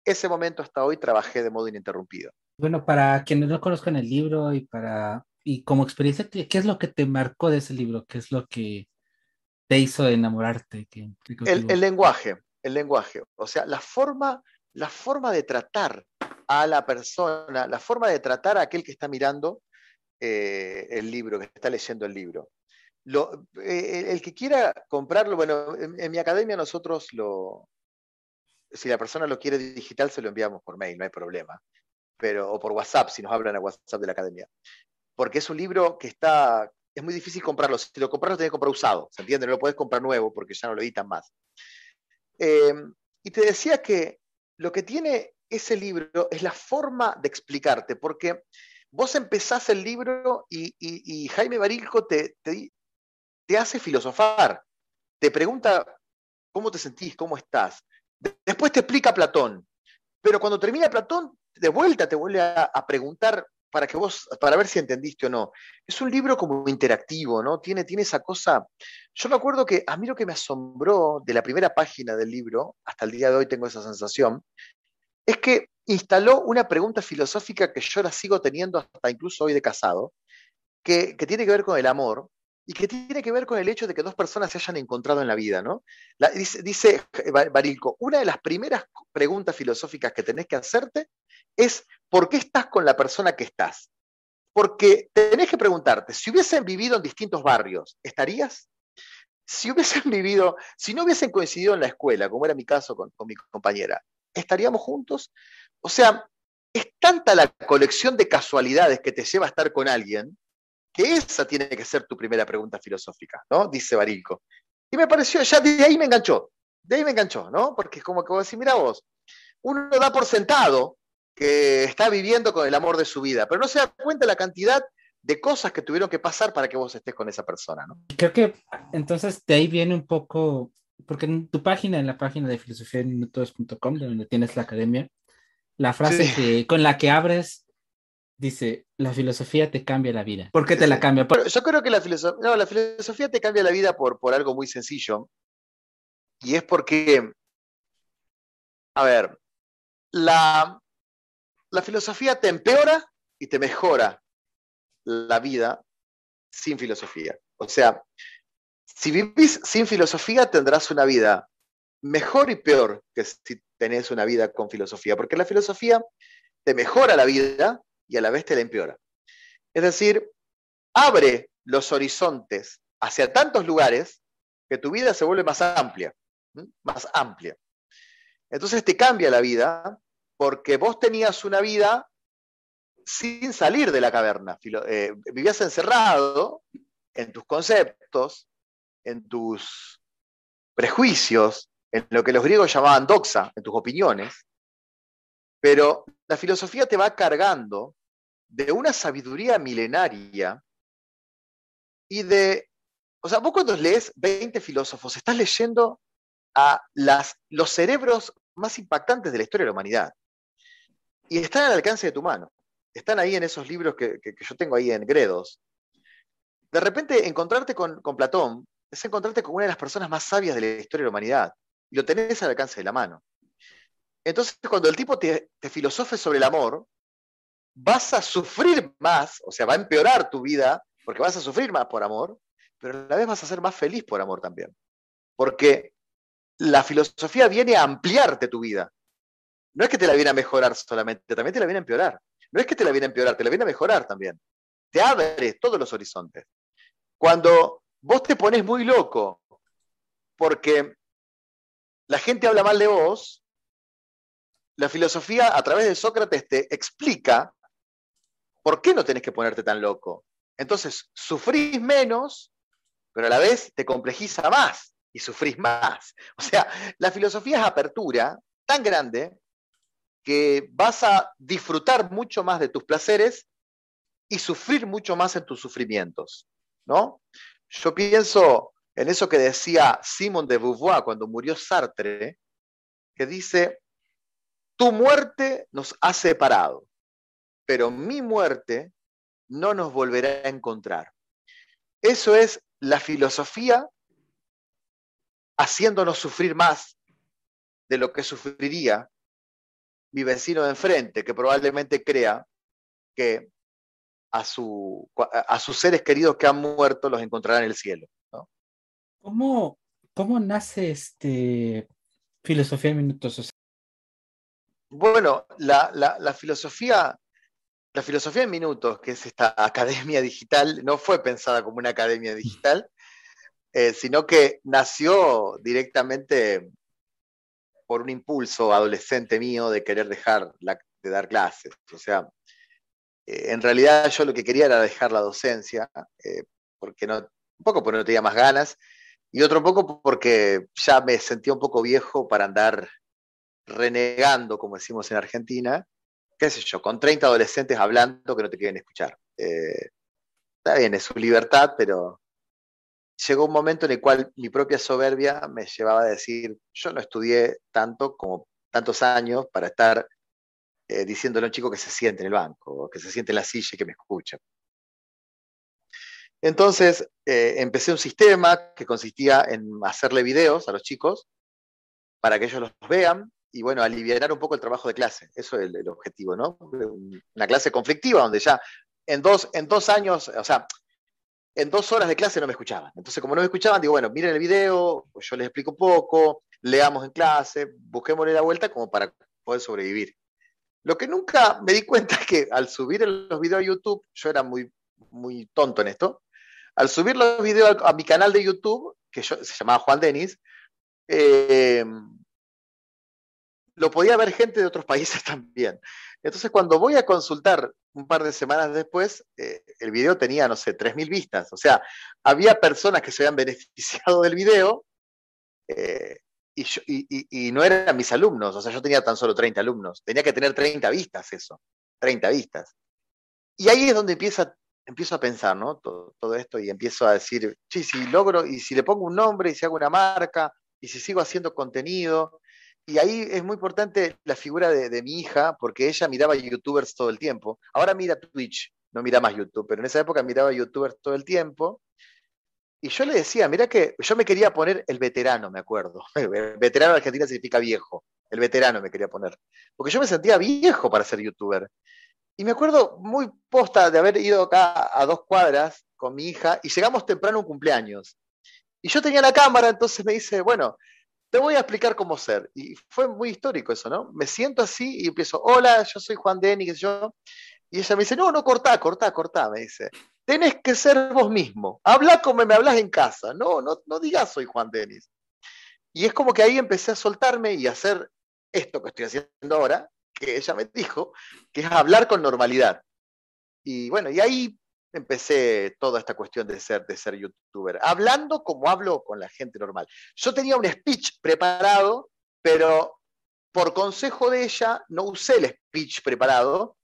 ese momento hasta hoy trabajé de modo ininterrumpido.
Bueno, para quienes no conozcan el libro y para y como experiencia, ¿qué es lo que te marcó de ese libro? ¿Qué es lo que te hizo enamorarte?
el, lenguaje, el lenguaje. O sea, la forma, la forma de tratar a la persona, la forma de tratar a aquel que está mirando eh, el libro, que está leyendo el libro. Lo, eh, el que quiera comprarlo, bueno, en, mi academia nosotros lo, si la persona lo quiere digital, se lo enviamos por mail, no hay problema. Pero, o por WhatsApp, si nos hablan a WhatsApp de la academia porque es un libro que está, es muy difícil comprarlo. Si lo compras, lo tienes que comprar usado, ¿se entiende? No lo puedes comprar nuevo porque ya no lo editan más. Em, y te decía que lo que tiene ese libro es la forma de explicarte, porque vos empezás el libro y, Jaime Barilco te, te, te, hace filosofar, te pregunta cómo te sentís, cómo estás. Después te explica Platón, pero cuando termina Platón, de vuelta te vuelve a preguntar para que vos, para ver si entendiste o no. Es un libro como interactivo, ¿no? Tiene, tiene esa cosa. Yo me acuerdo que a mí lo que me asombró de la primera página del libro, hasta el día de hoy tengo esa sensación, es que instaló una pregunta filosófica que yo la sigo teniendo hasta incluso hoy de casado, que, tiene que ver con el amor y que tiene que ver con el hecho de que dos personas se hayan encontrado en la vida, ¿no? dice, dice Barilco, una de las primeras preguntas filosóficas que tenés que hacerte es ¿por qué estás con la persona que estás? Porque tenés que preguntarte, si hubiesen vivido en distintos barrios, ¿estarías? Si hubiesen vivido, si no hubiesen coincidido en la escuela, como era mi caso con, mi compañera, ¿estaríamos juntos? O sea, es tanta la colección de casualidades que te lleva a estar con alguien, que esa tiene que ser tu primera pregunta filosófica, ¿no? Dice Barilco. Y me pareció, ya de ahí me enganchó, de ahí me enganchó, ¿no? Porque es como que vos decís, mira vos, uno da por sentado que está viviendo con el amor de su vida, pero no se da cuenta la cantidad de cosas que tuvieron que pasar para que vos estés con esa persona, ¿no?
Creo que entonces de ahí viene un poco, porque en tu página, en la página de filosofía donde tienes la academia, la frase que, con la que abres dice, la filosofía te cambia la vida. ¿Por qué te la cambia?
yo creo que la, filosofía, la filosofía te cambia la vida por, por algo muy sencillo, y es porque, a ver, la, la filosofía te empeora y te mejora la vida sin filosofía. O sea, si vivís sin filosofía tendrás una vida mejor y peor que si tenés una vida con filosofía, porque la filosofía te mejora la vida y a la vez te la empeora. Es decir, abre los horizontes hacia tantos lugares que tu vida se vuelve más amplia, más amplia. Entonces te cambia la vida porque vos tenías una vida sin salir de la caverna. Eh, vivías encerrado en tus conceptos, en tus prejuicios, en lo que los griegos llamaban doxa, en tus opiniones, pero la filosofía te va cargando de una sabiduría milenaria y de, o sea, vos cuando lees 20 filósofos, estás leyendo a las, los cerebros más impactantes de la historia de la humanidad. Y están al alcance de tu mano. Están ahí en esos libros que, yo tengo ahí en Gredos. De repente, encontrarte con, Platón es encontrarte con una de las personas más sabias de la historia de la humanidad. Y lo tenés al alcance de la mano. Entonces, cuando el tipo te, te filosofe sobre el amor, vas a sufrir más, o sea, va a empeorar tu vida, porque vas a sufrir más por amor, pero a la vez vas a ser más feliz por amor también. Porque la filosofía viene a ampliarte tu vida. No es que te la viene a mejorar solamente, también te la viene a empeorar. No es que te la viene a empeorar, te la viene a mejorar también. Te abre todos los horizontes. Cuando vos te pones muy loco porque la gente habla mal de vos, la filosofía a través de Sócrates te explica por qué no tenés que ponerte tan loco. Entonces, sufrís menos, pero a la vez te complejiza más y sufrís más. O sea, la filosofía es apertura tan grande que vas a disfrutar mucho más de tus placeres y sufrir mucho más en tus sufrimientos, ¿no? Yo pienso en eso que decía Simone de Beauvoir cuando murió Sartre, que dice, tu muerte nos ha separado, pero mi muerte no nos volverá a encontrar. Eso es la filosofía haciéndonos sufrir más de lo que sufriría mi vecino de enfrente, que probablemente crea que a, su, a sus seres queridos que han muerto los encontrará en el cielo.
¿Cómo, ¿Cómo, nace este filosofía en minutos?
Bueno, la, la, filosofía, la filosofía en minutos, que es esta academia digital, no fue pensada como una academia digital, eh, sino que nació directamente por un impulso adolescente mío de querer dejar de dar clases. O sea, eh, en realidad yo lo que quería era dejar la docencia, eh, porque no, un poco porque no tenía más ganas, y otro poco porque ya me sentía un poco viejo para andar renegando, como decimos en Argentina, qué sé yo, con 30 adolescentes hablando que no te quieren escuchar. está bien, es su libertad, pero llegó un momento en el cual mi propia soberbia me llevaba a decir, yo no estudié tanto como tantos años para estar eh, diciéndole a un chico que se siente en el banco, que se siente en la silla y que me escucha. Entonces eh, empecé un sistema que consistía en hacerle videos a los chicos para que ellos los vean y bueno, aliviar un poco el trabajo de clase. Eso es el, objetivo, ¿no? Una clase conflictiva donde ya en dos, en dos años, o sea, en dos horas de clase no me escuchaban. Entonces, como no me escuchaban, digo, bueno, miren el video, yo les explico poco, leamos en clase, busquémosle la vuelta como para poder sobrevivir. Lo que nunca me di cuenta es que al subir los videos a YouTube, yo era muy, muy tonto en esto, al subir los videos a, mi canal de YouTube, que yo, se llamaba Juan Denis, eh, lo podía ver gente de otros países también. Entonces, cuando voy a consultar un par de semanas después, eh, el video tenía, no sé, 3.000 vistas. O sea, había personas que se habían beneficiado del video eh, y, no eran mis alumnos. O sea, yo tenía tan solo 30 alumnos. Tenía que tener 30 vistas eso, 30 vistas. Y ahí es donde empieza, empiezo a pensar, ¿no? Todo, todo esto y empiezo a decir, sí, si logro, y si le pongo un nombre, y si hago una marca, y si sigo haciendo contenido, y ahí es muy importante la figura de, mi hija, porque ella miraba youtubers todo el tiempo. Ahora mira Twitch, no mira más YouTube, pero en esa época miraba youtubers todo el tiempo. Y yo le decía, mira que yo me quería poner el veterano, me acuerdo. El veterano en Argentina significa viejo. El veterano me quería poner. Porque yo me sentía viejo para ser youtuber. Y me acuerdo muy posta de haber ido acá a dos cuadras con mi hija y llegamos temprano a un cumpleaños. Y yo tenía la cámara, entonces me dice, bueno, te voy a explicar cómo ser. Y fue muy histórico eso, ¿no? Me siento así y empiezo, hola, yo soy Juan Denis, yo. Y ella me dice, no, no, cortá, cortá, cortá, me dice. Tenés que ser vos mismo. Habla como me hablas en casa. No, no, no digas soy Juan Denis. Y es como que ahí empecé a soltarme y a hacer esto que estoy haciendo ahora, que ella me dijo, que es hablar con normalidad. Y bueno, y ahí empecé toda esta cuestión de ser, de ser youtuber, hablando como hablo con la gente normal. Yo tenía un speech preparado, pero por consejo de ella no usé el speech preparado,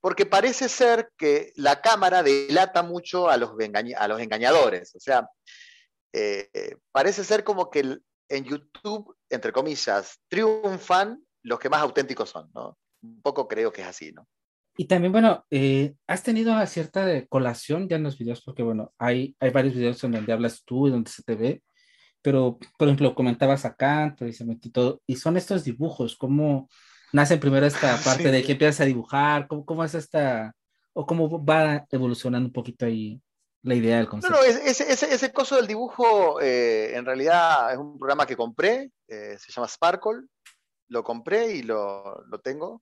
porque parece ser que la cámara delata mucho a los, a los engañadores. O sea, eh, parece ser como que en YouTube, entre comillas, triunfan los que más auténticos son, ¿no? Un poco creo que es así, ¿no?
Y también, bueno, eh, has tenido una cierta colación ya en los videos, porque, bueno, hay, hay varios videos en donde hablas tú y donde se te ve, pero, por ejemplo, comentabas acá, precisamente y todo, y son estos dibujos, ¿cómo nace primero esta parte de que empiezas a dibujar? ¿Cómo, ¿Cómo es esta, o cómo va evolucionando un poquito ahí la idea del concepto?
No, no, ese, ese, ese coso del dibujo, eh, en realidad es un programa que compré, eh, se llama Sparkle, lo compré y lo, lo tengo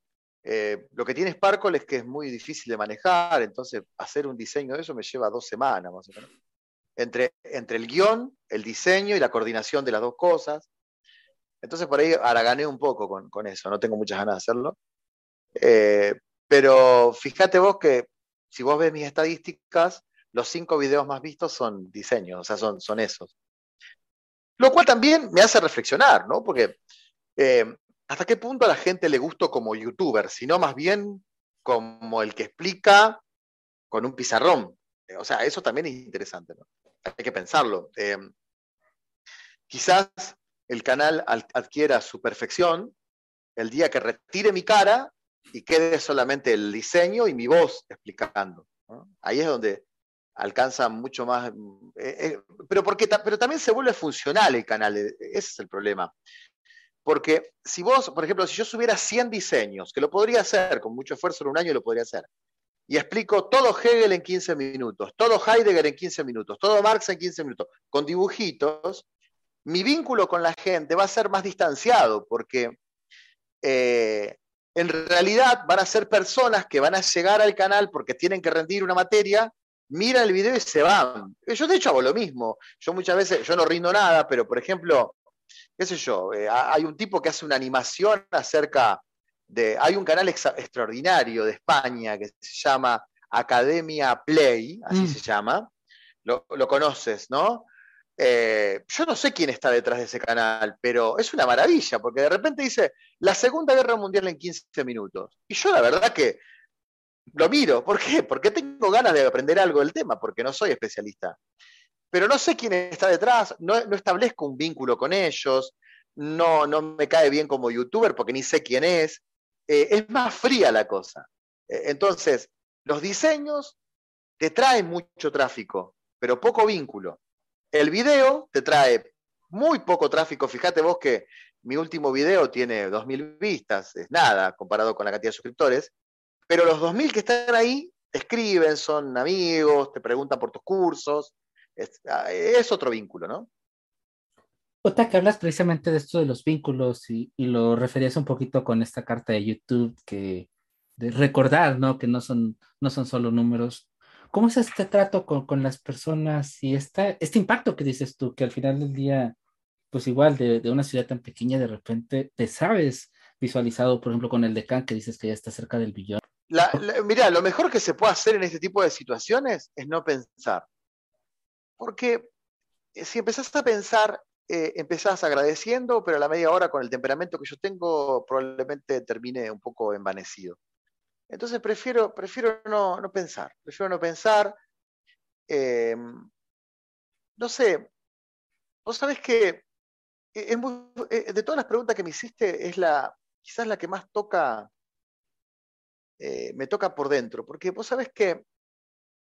eh, lo que tiene Sparkle es que es muy difícil de manejar, entonces hacer un diseño de eso me lleva dos semanas. Entre, entre el guion, el diseño y la coordinación de las dos cosas. Entonces por ahí gané un poco con, eso, no tengo muchas ganas de hacerlo. Eh, pero fíjate vos que si vos ves mis estadísticas, los cinco videos más vistos son diseños, o sea, son, son esos. Lo cual también me hace reflexionar, ¿no? Porque eh, ¿hasta qué punto a la gente le gusto como youtuber? Sino más bien como el que explica con un pizarrón. O sea, eso también es interesante, ¿no? Hay que pensarlo. Eh, quizás el canal adquiera su perfección el día que retire mi cara y quede solamente el diseño y mi voz explicando. Ahí es donde alcanza mucho más. Eh, eh, pero, porque, pero también se vuelve funcional el canal, ese es el problema. Porque si vos, por ejemplo, si yo subiera 100 diseños, que lo podría hacer con mucho esfuerzo en un año, lo podría hacer, y explico todo Hegel en 15 minutos, todo Heidegger en 15 minutos, todo Marx en 15 minutos, con dibujitos, mi vínculo con la gente va a ser más distanciado, porque eh, en realidad van a ser personas que van a llegar al canal porque tienen que rendir una materia, miran el video y se van. Yo de hecho hago lo mismo. Yo muchas veces, yo no rindo nada, pero por ejemplo, qué sé yo, eh, hay un tipo que hace una animación acerca de, hay un canal extraordinario de España que se llama Academia Play, así mm. se llama, lo, conoces, ¿no? Eh, yo no sé quién está detrás de ese canal, pero es una maravilla, porque de repente dice la Segunda Guerra Mundial en 15 minutos. Y yo la verdad que lo miro. ¿Por qué? Porque tengo ganas de aprender algo del tema, porque no soy especialista pero no sé quién está detrás, no, establezco un vínculo con ellos, no, no me cae bien como youtuber porque ni sé quién es. Eh, es más fría la cosa. Eh, entonces, los diseños te traen mucho tráfico, pero poco vínculo. El video te trae muy poco tráfico. Fíjate vos que mi último video tiene 2.000 vistas, es nada comparado con la cantidad de suscriptores, pero los 2.000 que están ahí te escriben, son amigos, te preguntan por tus cursos, Ah, es, otro vínculo, ¿no?
Otra que hablas precisamente de esto de los vínculos y, lo referías un poquito con esta carta de YouTube que de recordar, ¿no? Que no son, no son solo números. ¿Cómo es este trato con, las personas y esta, este impacto que dices tú, que al final del día, pues igual de, una ciudad tan pequeña, de repente te sabes visualizado, por ejemplo, con el decán que dices que ya está cerca del billón?
mira, lo mejor que se puede hacer en este tipo de situaciones es no pensar. Porque eh, si empezás a pensar, eh, empezás agradeciendo, pero a la media hora con el temperamento que yo tengo probablemente termine un poco envanecido. Entonces prefiero, prefiero no, pensar, prefiero no pensar. Em, no sé, vos sabés que e, e, de todas las preguntas que me hiciste, es la, quizás la que más toca, eh, me toca por dentro, porque vos sabés que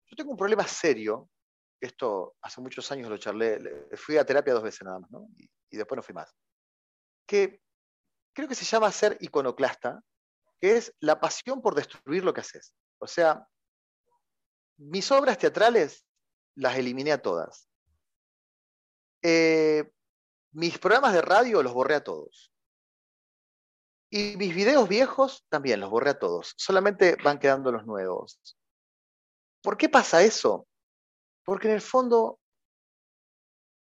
yo tengo un problema serio esto hace muchos años lo charlé, fui a terapia dos veces nada más, ¿no? y, después no fui más, que creo que se llama ser iconoclasta, que es la pasión por destruir lo que haces. O sea, mis obras teatrales las eliminé a todas. Eh, mis programas de radio los borré a todos. Y mis videos viejos también los borré a todos. Solamente van quedando los nuevos. ¿Por qué pasa eso? Porque en el fondo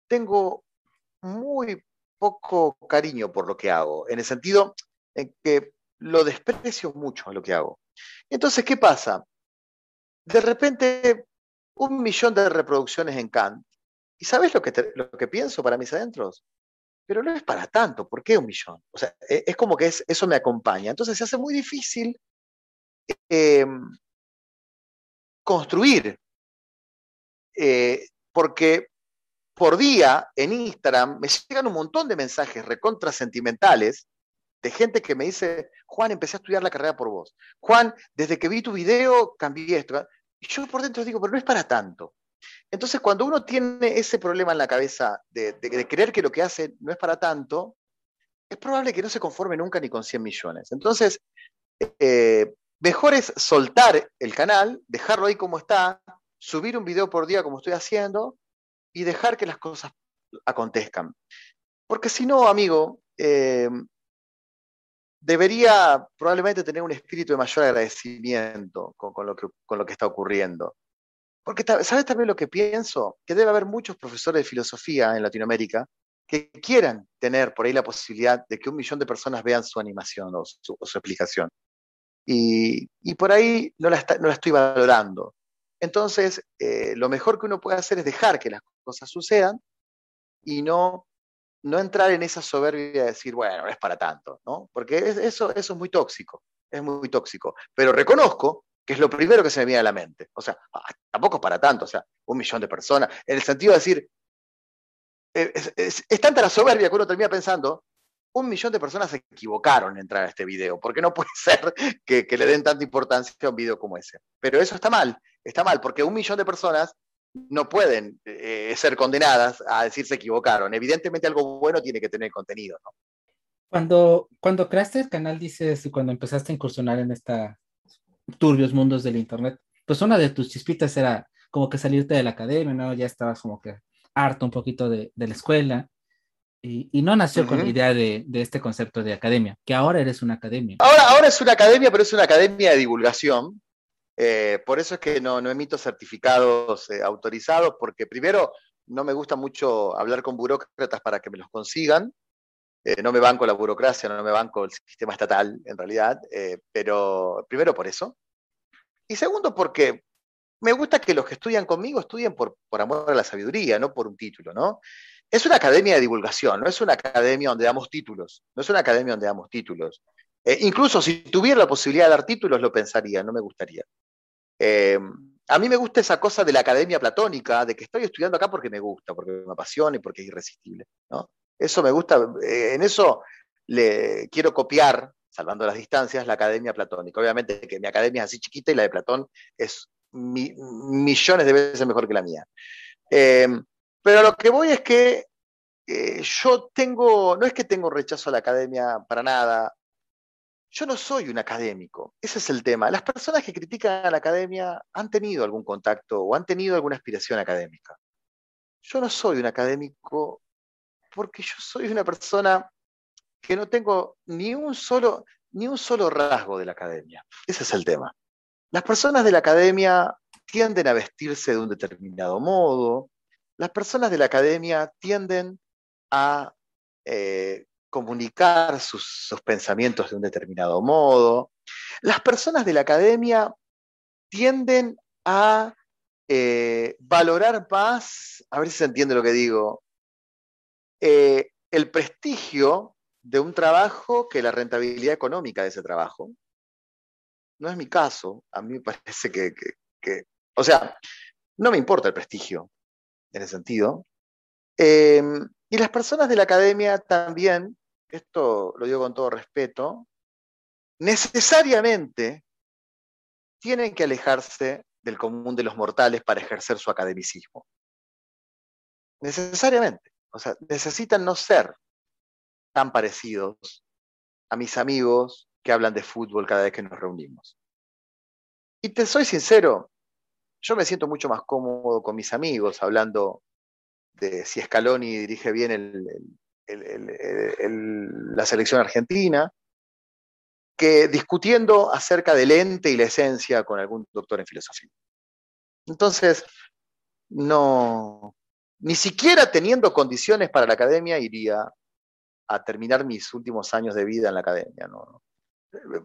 tengo muy poco cariño por lo que hago, en el sentido en que lo desprecio mucho lo que hago. Entonces, ¿qué pasa? De repente, un millón de reproducciones en Kant. ¿Y sabes lo que, lo que pienso para mis adentros? Pero no es para tanto, ¿por qué un millón? O sea, e, es como que eso me acompaña. Entonces se hace muy difícil em, construir, eh, porque por día en Instagram me llegan un montón de mensajes recontra sentimentales de gente que me dice, Juan, empecé a estudiar la carrera por vos. Juan, desde que vi tu video cambié esto. Y yo por dentro digo, pero no es para tanto. Entonces, cuando uno tiene ese problema en la cabeza de, creer que lo que hace no es para tanto, es probable que no se conforme nunca ni con 100 millones. Entonces, eh, mejor es soltar el canal, dejarlo ahí como está, subir un video por día como estoy haciendo y dejar que las cosas acontezcan. Porque si no, amigo, eh, debería probablemente tener un espíritu de mayor agradecimiento con, lo, que, está ocurriendo. Porque, ¿sabes también lo que pienso? Que debe haber muchos profesores de filosofía en Latinoamérica que quieran tener por ahí la posibilidad de que un millón de personas vean su animación o su, explicación. Y, por ahí no no la, estoy valorando. Entonces, eh, lo mejor que uno puede hacer es dejar que las cosas sucedan y no no entrar en esa soberbia de decir, bueno, no es para tanto, ¿no? Porque eso, eso es muy tóxico, es muy tóxico. Pero reconozco que es lo primero que se me viene a la mente. O sea, ah, tampoco es para tanto, o sea, un millón de personas, en el sentido de decir, eh, es, tanta la soberbia que uno termina pensando, un millón de personas se equivocaron en entrar a este video, porque no puede ser que, le den tanta importancia a un video como ese. Pero eso está mal, está mal, porque un millón de personas no pueden eh, ser condenadas a decir se equivocaron. Evidentemente algo bueno tiene que tener contenido.
Cuando, cuando creaste el canal, dices, cuando empezaste a incursionar en estos turbios mundos del Internet, pues una de tus chispitas era como que salirte de la academia, ¿no? Ya estabas como que harto un poquito de, la escuela. Y, no nació con la idea de, de, este concepto de academia, que ahora eres una academia.
Ahora, ahora es una academia, pero es una academia de divulgación, eh, por eso es que no, emito certificados eh, autorizados, porque primero no me gusta mucho hablar con burócratas para que me los consigan. Eh, no me banco la burocracia, no me banco el sistema estatal, en realidad. pero primero por eso. Y segundo porque me gusta que los que estudian conmigo estudien por, por amor a la sabiduría, no por un título, ¿no? Es una academia de divulgación, no es una academia donde damos títulos, no es una academia donde damos títulos. incluso si tuviera la posibilidad de dar títulos, lo pensaría, no me gustaría. Eh, a mí me gusta esa cosa de la academia platónica, de que estoy estudiando acá porque me gusta, porque me apasiona y porque es irresistible. ¿no? Eso me gusta, eh, en eso le quiero copiar, salvando las distancias, la academia platónica. Obviamente que mi academia es así chiquita y la de Platón es millones de veces mejor que la mía. Eh, pero lo que voy es que yo tengo, no es que tengo rechazo a la academia para nada, yo no soy un académico, ese es el tema. Las personas que critican a la academia han tenido algún contacto o han tenido alguna aspiración académica. Yo no soy un académico porque yo soy una persona que no tengo ni un solo, ni un solo rasgo de la academia. Ese es el tema. Las personas de la academia tienden a vestirse de un determinado modo. Las personas de la academia tienden a eh, comunicar sus, pensamientos de un determinado modo. Las personas de la academia tienden a eh, valorar más, a ver si se entiende lo que digo, eh, el prestigio de un trabajo que la rentabilidad económica de ese trabajo. No es mi caso, a mí me parece que, o sea, no me importa el prestigio en ese sentido. Em, y las personas de la academia también esto lo digo con todo respeto, necesariamente tienen que alejarse del común de los mortales para ejercer su academicismo. Necesariamente. O sea, necesitan no ser tan parecidos a mis amigos que hablan de fútbol cada vez que nos reunimos. Y te soy sincero, yo me siento mucho más cómodo con mis amigos hablando de si Scaloni dirige bien la selección argentina, que discutiendo acerca del ente y la esencia con algún doctor en filosofía. Entonces, no, ni siquiera teniendo condiciones para la academia iría a terminar mis últimos años de vida en la academia. ¿no?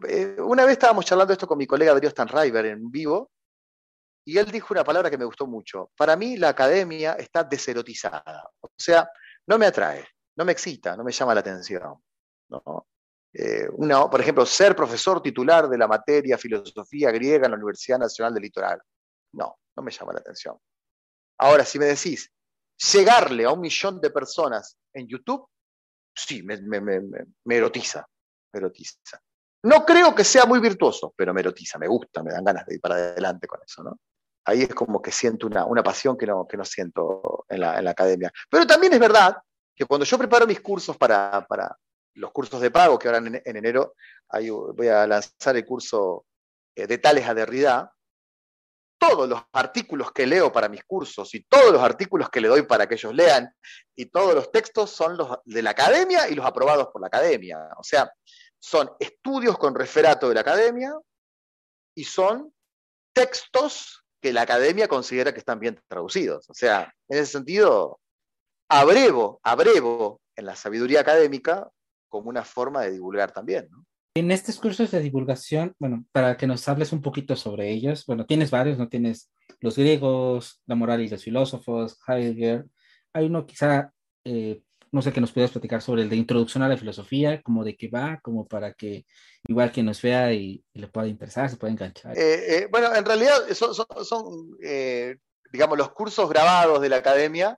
Eh, una vez estábamos charlando esto con mi colega Adrián Stanriver en vivo, y él dijo una palabra que me gustó mucho. Para mí la academia está deserotizada, o sea, no me atrae, no me excita, no me llama la atención. ¿no? Eh, por ejemplo, ser profesor titular de la materia filosofía griega en la Universidad Nacional del Litoral. No, no me llama la atención. Ahora, si me decís, llegarle a un millón de personas en YouTube, sí, me, me erotiza, me erotiza. No creo que sea muy virtuoso, pero me erotiza, me gusta, me dan ganas de ir para adelante con eso, ¿no? Ahí es como que siento una, una pasión que no, que no siento en la, en la, academia. Pero también es verdad que cuando yo preparo mis cursos para, para los cursos de pago, que ahora en, en enero voy a lanzar el curso eh, de Tales a todos los artículos que leo para mis cursos y todos los artículos que le doy para que ellos lean y todos los textos son los de la academia y los aprobados por la academia. O sea, son estudios con referato de la academia y son textos que la academia considera que están bien traducidos. O sea, en ese sentido, abrevo, abrevo en la sabiduría académica como una forma de divulgar también.
En estos cursos de divulgación, bueno, para que nos hables un poquito sobre ellos, bueno, tienes varios, ¿no? Tienes los griegos, la moral y los filósofos, Heidegger. Hay uno quizá eh, no sé, que nos puedas platicar sobre el de introducción a la filosofía, como de qué va, como para que igual quien nos vea y, le pueda interesar, se pueda enganchar.
Eh, eh, bueno, en realidad son, eh, digamos, los cursos grabados de la academia,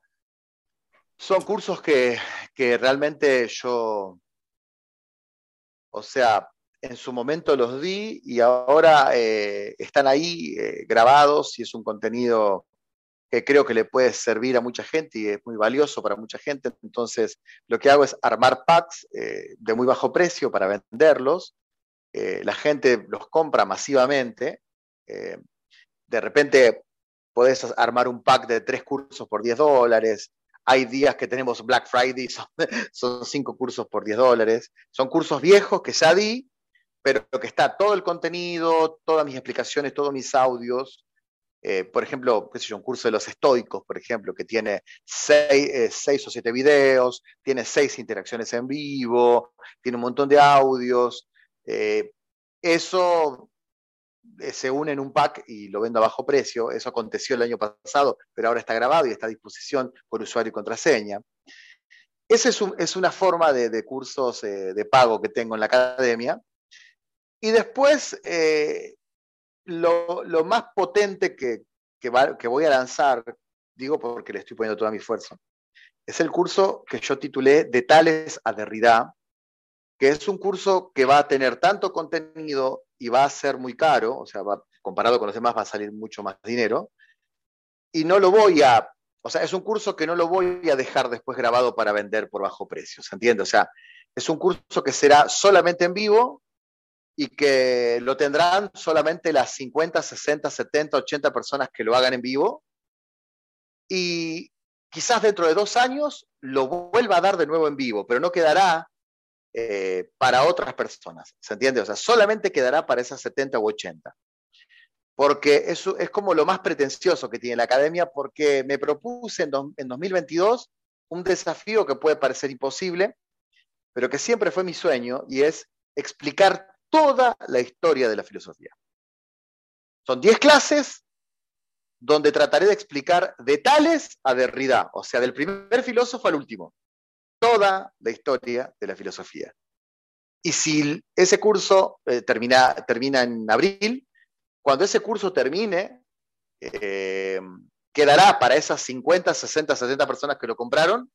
son cursos que, que realmente yo, o sea, en su momento los di y ahora están ahí grabados y es un contenido que creo que le puede servir a mucha gente y es muy valioso para mucha gente. Entonces, lo que hago es armar packs eh, de muy bajo precio para venderlos. Eh, la gente los compra masivamente. Eh, de repente, podés armar un pack de tres cursos por 10 dólares. Hay días que tenemos Black Friday, son, son cinco cursos por 10 dólares. Son cursos viejos que ya di, pero que está todo el contenido, todas mis explicaciones, todos mis audios, eh, por ejemplo, qué sé un curso de los estoicos, por ejemplo, que tiene eh, seis, o siete videos, tiene seis interacciones en vivo, tiene un montón de audios. Eh, eso se une en un pack y lo vendo a bajo precio. Eso aconteció el año pasado, pero ahora está grabado y está a disposición por usuario y contraseña. Esa es, una forma de, cursos de pago que tengo en la academia. Y después, lo, más potente que, que, voy a lanzar, digo porque le estoy poniendo toda mi esfuerzo, es el curso que yo titulé De Tales a Derrida, que es un curso que va a tener tanto contenido y va a ser muy caro, o sea, comparado con los demás va a salir mucho más dinero, y no lo voy a, o sea, es un curso que no lo voy a dejar después grabado para vender por bajo precio, ¿se entiende? O sea, es un curso que será solamente en vivo y que lo tendrán solamente las 50, 60, 70, 80 personas que lo hagan en vivo. Y quizás dentro de dos años lo vuelva a dar de nuevo en vivo, pero no quedará eh, para otras personas. ¿Se entiende? O sea, solamente quedará para esas 70 u 80. Porque eso es como lo más pretencioso que tiene la academia, porque me propuse en, en 2022 un desafío que puede parecer imposible, pero que siempre fue mi sueño, y es explicar toda la historia de la filosofía. Son 10 clases donde trataré de explicar de Tales a Derrida, o sea, del primer filósofo al último, toda la historia de la filosofía. Y si ese curso eh, termina, termina en abril, cuando ese curso termine, eh, quedará para esas 50, 60, 70 personas que lo compraron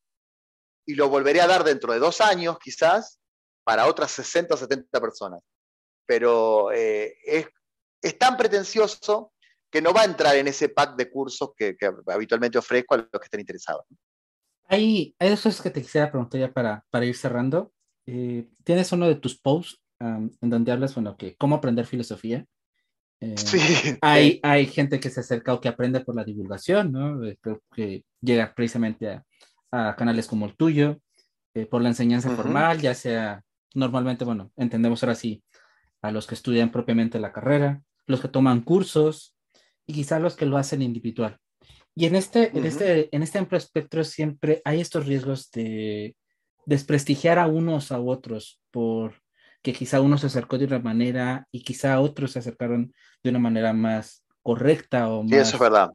y lo volveré a dar dentro de dos años quizás para otras 60 o 70 personas pero eh, es, tan pretencioso que no va a entrar en ese pack de cursos que, habitualmente ofrezco a los que estén interesados.
Hay, hay dos cosas que te quisiera preguntar ya para, para ir cerrando. Eh, tienes uno de tus posts en donde hablas, bueno, que cómo aprender filosofía. Eh, sí. Hay, hay gente que se acerca o que aprende por la divulgación, ¿no? Creo que llega precisamente a, a canales como el tuyo. eh, por la enseñanza formal, ya sea normalmente, bueno, entendemos ahora sí, a los que estudian propiamente la carrera, los que toman cursos y quizá los que lo hacen individual. Y en este, en este, en este amplio espectro siempre hay estos riesgos de desprestigiar a unos a otros por que quizá uno se acercó de una manera y quizá otros se acercaron de una manera más correcta o más...
Sí, eso es verdad.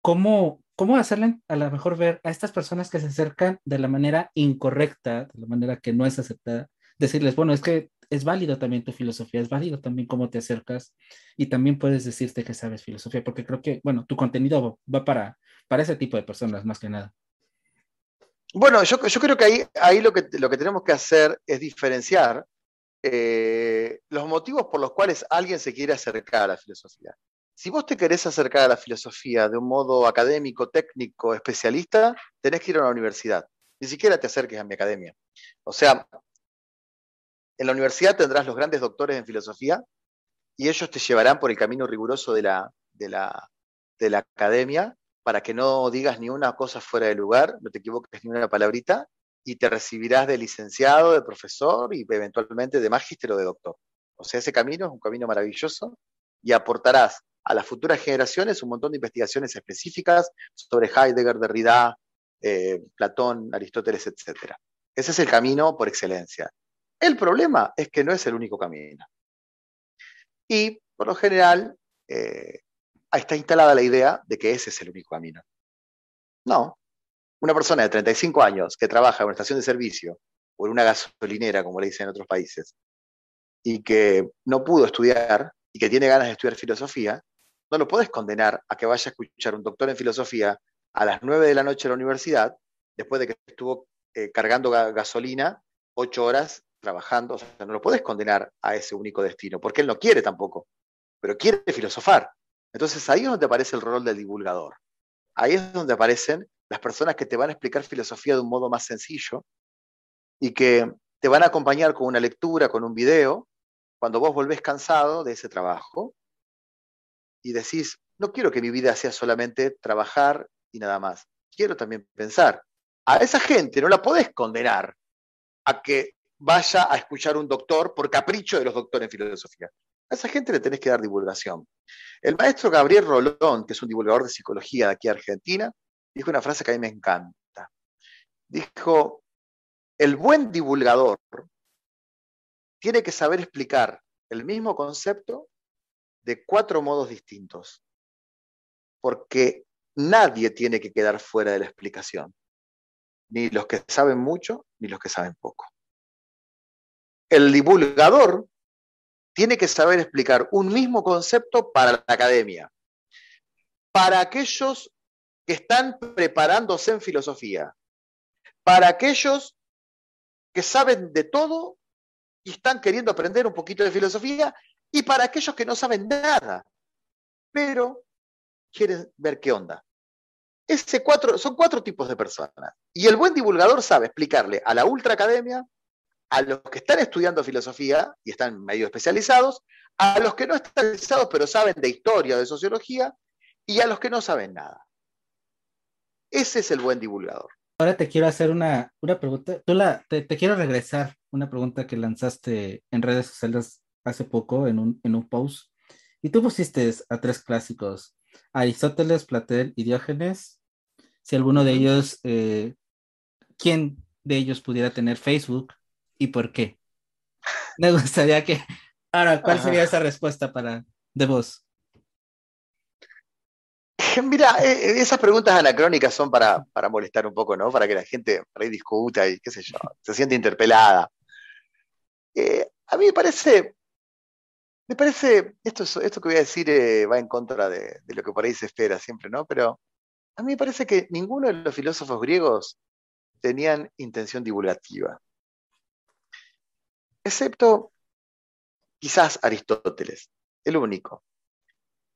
¿Cómo, ¿Cómo hacerle a lo mejor ver a estas personas que se acercan de la manera incorrecta, de la manera que no es aceptada? Decirles, bueno, es que es válido también tu filosofía, es válido también cómo te acercas y también puedes decirte que sabes filosofía, porque creo que, bueno, tu contenido va para, para ese tipo de personas más que nada.
Bueno, yo, yo creo que ahí, ahí lo, que, lo que tenemos que hacer es diferenciar eh, los motivos por los cuales alguien se quiere acercar a la filosofía. Si vos te querés acercar a la filosofía de un modo académico, técnico, especialista, tenés que ir a una universidad. Ni siquiera te acerques a mi academia. O sea, en la universidad tendrás los grandes doctores en filosofía y ellos te llevarán por el camino riguroso de la, de la, de la academia para que no digas ni una cosa fuera de lugar, no te equivoques ni una palabrita, y te recibirás de licenciado, de profesor y eventualmente de magíster o de doctor. O sea, ese camino es un camino maravilloso y aportarás a las futuras generaciones un montón de investigaciones específicas sobre Heidegger, Derrida, eh, Platón, Aristóteles, etc. Ese es el camino por excelencia. El problema es que no es el único camino. Y por lo general eh, está instalada la idea de que ese es el único camino. No, una persona de 35 años que trabaja en una estación de servicio o en una gasolinera, como le dicen en otros países, y que no pudo estudiar y que tiene ganas de estudiar filosofía, no lo puedes condenar a que vaya a escuchar un doctor en filosofía a las 9 de la noche en la universidad, después de que estuvo eh, cargando gasolina ocho horas trabajando. O sea, no lo puedes condenar a ese único destino, porque él no quiere tampoco, pero quiere filosofar. Entonces ahí es donde aparece el rol del divulgador. Ahí es donde aparecen las personas que te van a explicar filosofía de un modo más sencillo y que te van a acompañar con una lectura, con un video, cuando vos volvés cansado de ese trabajo y decís, no quiero que mi vida sea solamente trabajar y nada más, quiero también pensar. A esa gente no la podés condenar a que vaya a escuchar un doctor por capricho de los doctores en filosofía. A esa gente le tenés que dar divulgación. El maestro Gabriel Rolón, que es un divulgador de psicología de aquí a Argentina, dijo una frase que a mí me encanta. Dijo, el buen divulgador tiene que saber explicar el mismo concepto de cuatro modos distintos, porque nadie tiene que quedar fuera de la explicación, ni los que saben mucho, ni los que saben poco. El divulgador tiene que saber explicar un mismo concepto para la academia, para aquellos que están preparándose en filosofía, para aquellos que saben de todo y están queriendo aprender un poquito de filosofía, y para aquellos que no saben nada, pero quieren ver qué onda. Ese cuatro, son cuatro tipos de personas. Y el buen divulgador sabe explicarle a la ultra academia, a los que están estudiando filosofía y están medio especializados, a los que no están especializados pero saben de historia o de sociología, y a los que no saben nada. Ese es el buen divulgador.
Ahora te quiero hacer una, pregunta. Tú la, te, quiero regresar una pregunta que lanzaste en redes sociales hace poco en un, en un post. Y tú pusiste a tres clásicos, Aristóteles, Platel y Diógenes. Si alguno de ellos, eh, ¿quién de ellos pudiera tener Facebook y por qué? Me gustaría que... Ahora, ¿cuál sería esa respuesta para de vos?
Mira, eh, eh, esas preguntas anacrónicas son para, molestar un poco, ¿no? Para que la gente discuta y qué sé yo, se siente interpelada. Eh, a mí me parece, me parece, esto, esto que voy a decir va en contra de, de, lo que por ahí se espera siempre, ¿no? Pero a mí me parece que ninguno de los filósofos griegos tenían intención divulgativa. Excepto quizás Aristóteles, el único.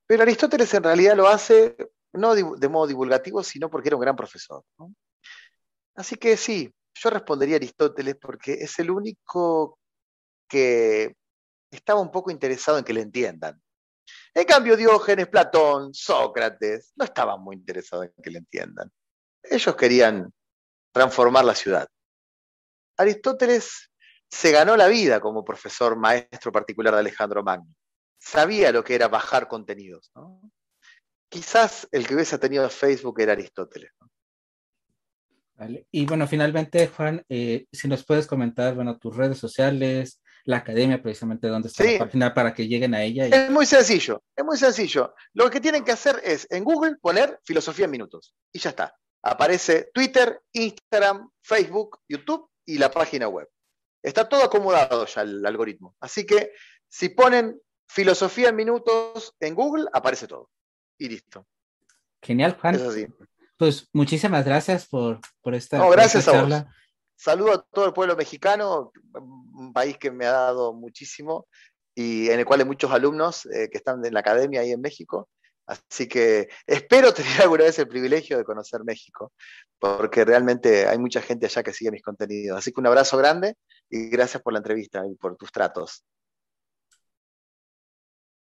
Pero Aristóteles en realidad lo hace no de modo divulgativo, sino porque era un gran profesor. Así que sí, yo respondería a Aristóteles porque es el único que estaba un poco interesado en que le entiendan. En cambio, Diógenes, Platón, Sócrates no estaban muy interesados en que le entiendan. Ellos querían transformar la ciudad. Aristóteles se ganó la vida como profesor maestro particular de Alejandro Magno. Sabía lo que era bajar contenidos. Quizás el que hubiese tenido Facebook era Aristóteles.
Y bueno, finalmente, Juan, eh, si nos puedes comentar, bueno, tus redes sociales, la academia, precisamente dónde está la página para que lleguen a ella.
Es muy sencillo, es muy sencillo. Lo que tienen que hacer es en Google poner filosofía en minutos y ya está. Aparece Twitter, Instagram, Facebook, YouTube y la página web. Está todo acomodado ya el algoritmo. Así que si ponen filosofía en minutos en Google, aparece todo. Y listo.
Genial, Juan. Pues muchísimas gracias por, por esta.
No, gracias a vos. Saludo a todo el pueblo mexicano, un país que me ha dado muchísimo y en el cual hay muchos alumnos eh, que están en la academia ahí en México. Así que espero tener alguna vez el privilegio de conocer México, porque realmente hay mucha gente allá que sigue mis contenidos. Así que un abrazo grande y gracias por la entrevista y por tus tratos.